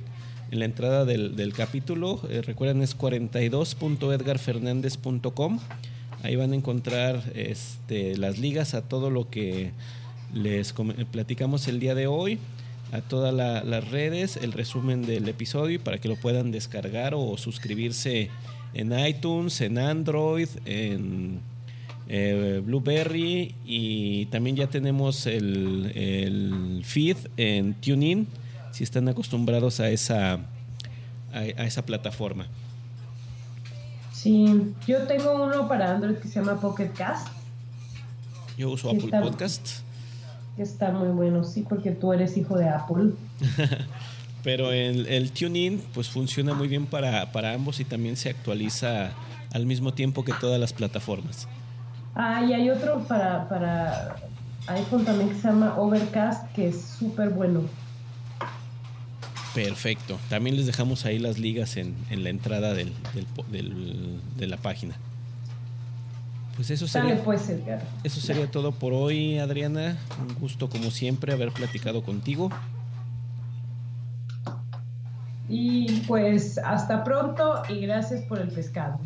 en la entrada del, del capítulo. Eh, recuerden, es 42.edgarfernandez.com. Ahí van a encontrar este, las ligas a todo lo que les platicamos el día de hoy, a todas la- las redes, el resumen del episodio para que lo puedan descargar o suscribirse en iTunes, en Android, en eh, Blueberry. Y también ya tenemos el, el feed en TuneIn si están acostumbrados a esa, a, a esa plataforma. Sí, yo tengo uno para Android que se llama Pocket Cast, Yo uso Apple Podcast, está muy bueno, sí, porque tú eres hijo de Apple. [LAUGHS] pero el, el TuneIn pues funciona muy bien para, para ambos y también se actualiza al mismo tiempo que todas las plataformas. Ah, y hay otro para, para iPhone también que se llama Overcast, que es súper bueno. Perfecto. También les dejamos ahí las ligas en, en la entrada del, del de la página. Pues eso sería, pues, Edgar. eso sería todo por hoy, Adriana. Un gusto como siempre haber platicado contigo. Y pues hasta pronto y gracias por el pescado.